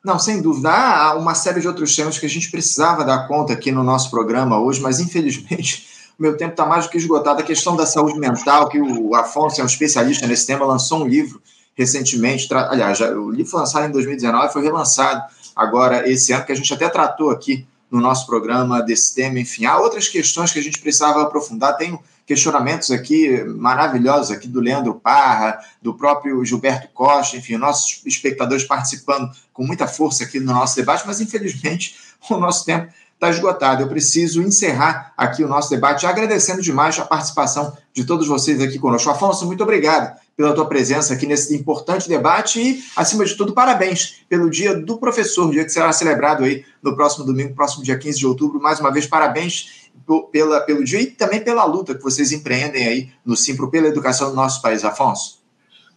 não, sem dúvida. Há uma série de outros temas que a gente precisava dar conta aqui no nosso programa hoje, mas infelizmente o meu tempo está mais do que esgotado. A questão da saúde mental, que o Afonso é um especialista nesse tema, lançou um livro recentemente. Aliás, o livro foi lançado em 2019, foi relançado agora esse ano, que a gente até tratou aqui no nosso programa desse tema. Enfim, há outras questões que a gente precisava aprofundar. Tem questionamentos aqui maravilhosos aqui do Leandro Parra, do próprio Gilberto Costa, enfim, nossos espectadores participando com muita força aqui no nosso debate, mas infelizmente o nosso tempo está esgotado. Eu preciso encerrar aqui o nosso debate, agradecendo demais a participação de todos vocês aqui conosco. Afonso, muito obrigado pela tua presença aqui nesse importante debate e, acima de tudo, parabéns pelo Dia do Professor, dia que será celebrado aí no próximo domingo, próximo dia 15 de outubro. Mais uma vez, parabéns pela, pelo dia e também pela luta que vocês empreendem aí no Simpro pela educação do nosso país. Afonso.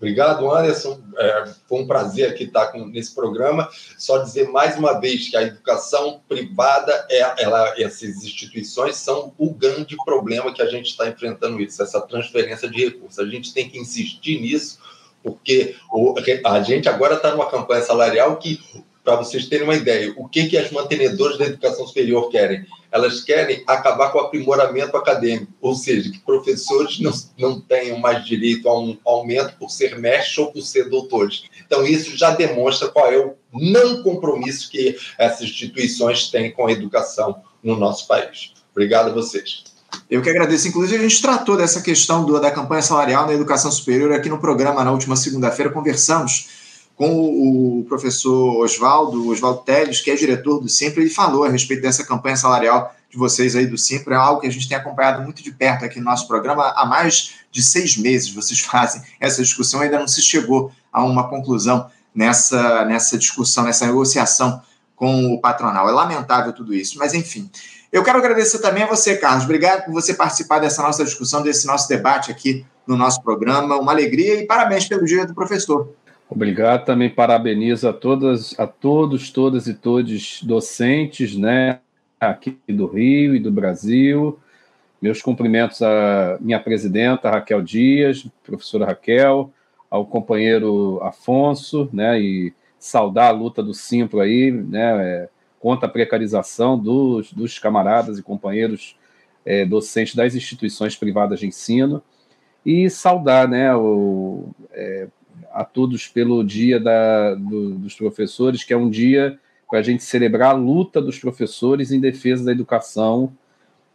Obrigado, Anderson. É, foi um prazer aqui estar com, nesse programa. Só dizer mais uma vez que a educação privada, é, ela, essas instituições são o grande problema que a gente está enfrentando isso, essa transferência de recursos. A gente tem que insistir nisso, porque o, a gente agora está numa campanha salarial que para vocês terem uma ideia, o que, que as mantenedoras da educação superior querem? Elas querem acabar com o aprimoramento acadêmico, ou seja, que professores não, não tenham mais direito a um aumento por ser mestres ou por ser doutores. Então, isso já demonstra qual é o não compromisso que essas instituições têm com a educação no nosso país. Obrigado a vocês. Eu que agradeço. Inclusive, a gente tratou dessa questão do, da campanha salarial na educação superior aqui no programa na última segunda-feira. Conversamos com o professor Oswaldo, Oswaldo Teles, que é diretor do Simples, ele falou a respeito dessa campanha salarial de vocês aí do Simples, é algo que a gente tem acompanhado muito de perto aqui no nosso programa. Há mais de seis meses vocês fazem essa discussão, ainda não se chegou a uma conclusão nessa, nessa discussão, nessa negociação com o patronal. É lamentável tudo isso, mas enfim. Eu quero agradecer também a você, Carlos. Obrigado por você participar dessa nossa discussão, desse nosso debate aqui no nosso programa. Uma alegria e parabéns pelo dia do professor. Obrigado, também parabenizo a todas, a todos, todas e todos docentes, né, aqui do Rio e do Brasil. Meus cumprimentos à minha presidenta Raquel Dias, professora Raquel, ao companheiro Afonso, né, e saudar a luta do Simpro aí, né, é, contra a precarização dos, dos camaradas e companheiros é, docentes das instituições privadas de ensino e saudar, né, o, é, a todos pelo Dia da, do, dos Professores, que é um dia para a gente celebrar a luta dos professores em defesa da educação,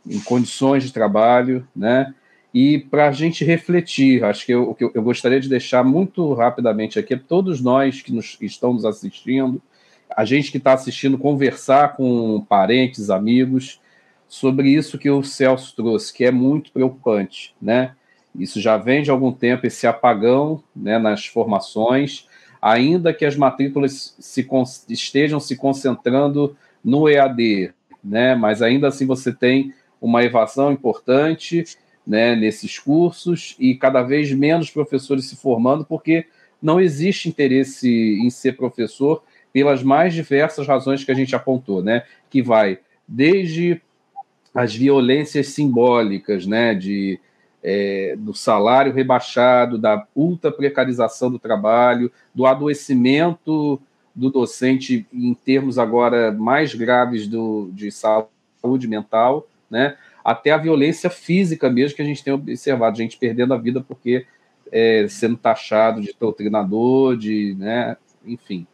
em condições de trabalho, né? E para a gente refletir, acho que eu, que eu gostaria de deixar muito rapidamente aqui, todos nós que nos, estamos assistindo, a gente que está assistindo, conversar com parentes, amigos, sobre isso que o Celso trouxe, que é muito preocupante, né? Isso já vem de algum tempo, esse apagão né, nas formações, ainda que as matrículas se, estejam se concentrando no EAD, né? Mas ainda assim você tem uma evasão importante né, nesses cursos e cada vez menos professores se formando, porque não existe interesse em ser professor pelas mais diversas razões que a gente apontou, né? Que vai desde as violências simbólicas, né? De, é, do salário rebaixado, da ultra precarização do trabalho, do adoecimento do docente em termos agora mais graves do, de saúde mental, né? até a violência física mesmo que a gente tem observado, gente perdendo a vida porque é, sendo taxado de doutrinador, de, né, enfim.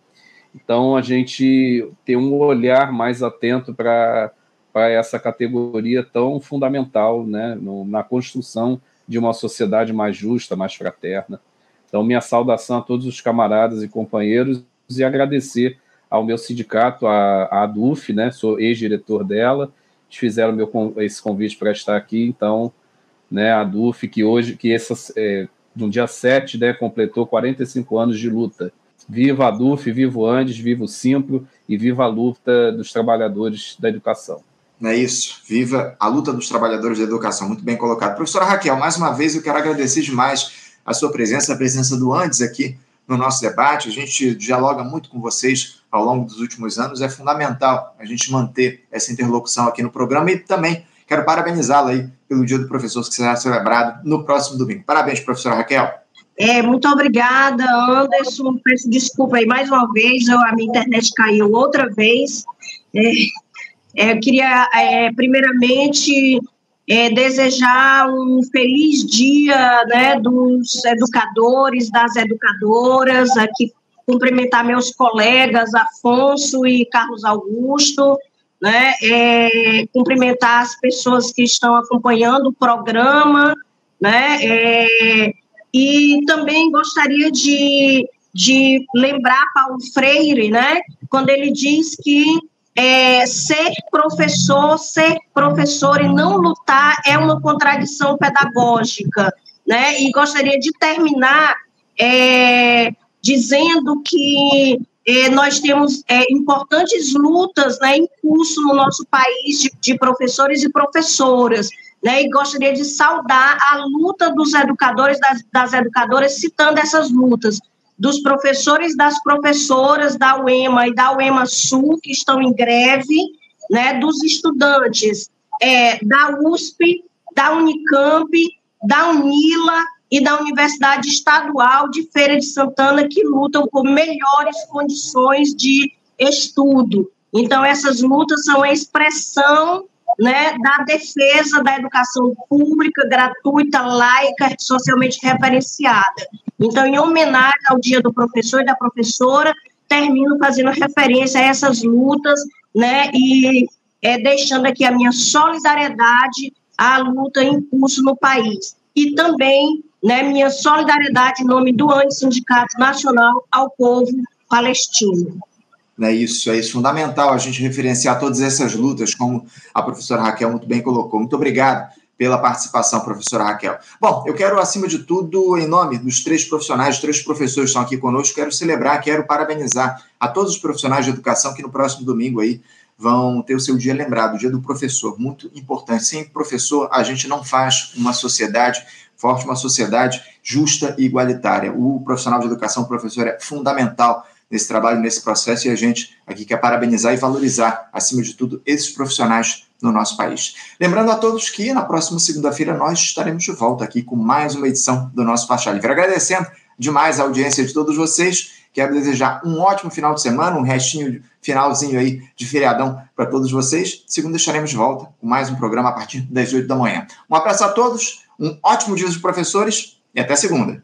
Então a gente tem um olhar mais atento para essa categoria tão fundamental né, no, na construção de uma sociedade mais justa, mais fraterna. Então, minha saudação a todos os camaradas e companheiros e agradecer ao meu sindicato, a, a ADUF, né, sou ex-diretor dela, fizeram meu, esse convite para estar aqui, então, né, a DUF, que hoje, que essa, é, no dia 7, né, completou 45 anos de luta. Viva a DUF, viva o Andes, viva o Simpro e viva a luta dos trabalhadores da educação. É isso, viva a luta dos trabalhadores da educação, muito bem colocado. Professora Raquel, mais uma vez eu quero agradecer demais a sua presença, a presença do Andes aqui no nosso debate. A gente dialoga muito com vocês ao longo dos últimos anos. É fundamental a gente manter essa interlocução aqui no programa e também quero parabenizá-la aí pelo Dia do Professor que será celebrado no próximo domingo. Parabéns, professora Raquel. É, muito obrigada, Anderson. Peço desculpa aí mais uma vez, a minha internet caiu outra vez. É, eu queria, é, primeiramente, é, desejar um feliz dia né, dos educadores, das educadoras, aqui cumprimentar meus colegas Afonso e Carlos Augusto, né, é, cumprimentar as pessoas que estão acompanhando o programa, né, é, e também gostaria de, de lembrar Paulo Freire, né, quando ele diz que é, ser professor, ser professor e não lutar é uma contradição pedagógica, né? E gostaria de terminar é, dizendo que é, nós temos é, importantes lutas né, em curso no nosso país de, de professores e professoras, né? E gostaria de saudar a luta dos educadores, das, das educadoras, citando essas lutas dos professores das professoras da UEMA e da UEMA Sul, que estão em greve, né, dos estudantes é, da USP, da Unicamp, da UNILA e da Universidade Estadual de Feira de Santana, que lutam por melhores condições de estudo. Então, essas lutas são a expressão né, da defesa da educação pública, gratuita, laica, socialmente referenciada. Então, em homenagem ao Dia do Professor e da Professora, termino fazendo referência a essas lutas, né, e é, deixando aqui a minha solidariedade à luta em curso no país. E também, né, minha solidariedade em nome do ANDE Sindicato Nacional ao povo palestino. É isso, é isso. Fundamental a gente referenciar todas essas lutas, como a professora Raquel muito bem colocou. Muito obrigado pela participação, professora Raquel. Bom, eu quero, acima de tudo, em nome dos três profissionais, três professores que estão aqui conosco, quero celebrar, quero parabenizar a todos os profissionais de educação que no próximo domingo aí vão ter o seu dia lembrado, o dia do professor, muito importante. Sem professor, a gente não faz uma sociedade forte, uma sociedade justa e igualitária. O profissional de educação, o professor, é fundamental nesse trabalho, nesse processo, e a gente aqui quer parabenizar e valorizar, acima de tudo, esses profissionais no nosso país. Lembrando a todos que na próxima segunda-feira nós estaremos de volta aqui com mais uma edição do nosso Faixa Livre. Agradecendo demais a audiência de todos vocês. Quero desejar um ótimo final de semana, um restinho, finalzinho aí de feriadão para todos vocês. Segunda estaremos de volta com mais um programa a partir das 8 da manhã. Um abraço a todos, um ótimo dia dos professores e até segunda.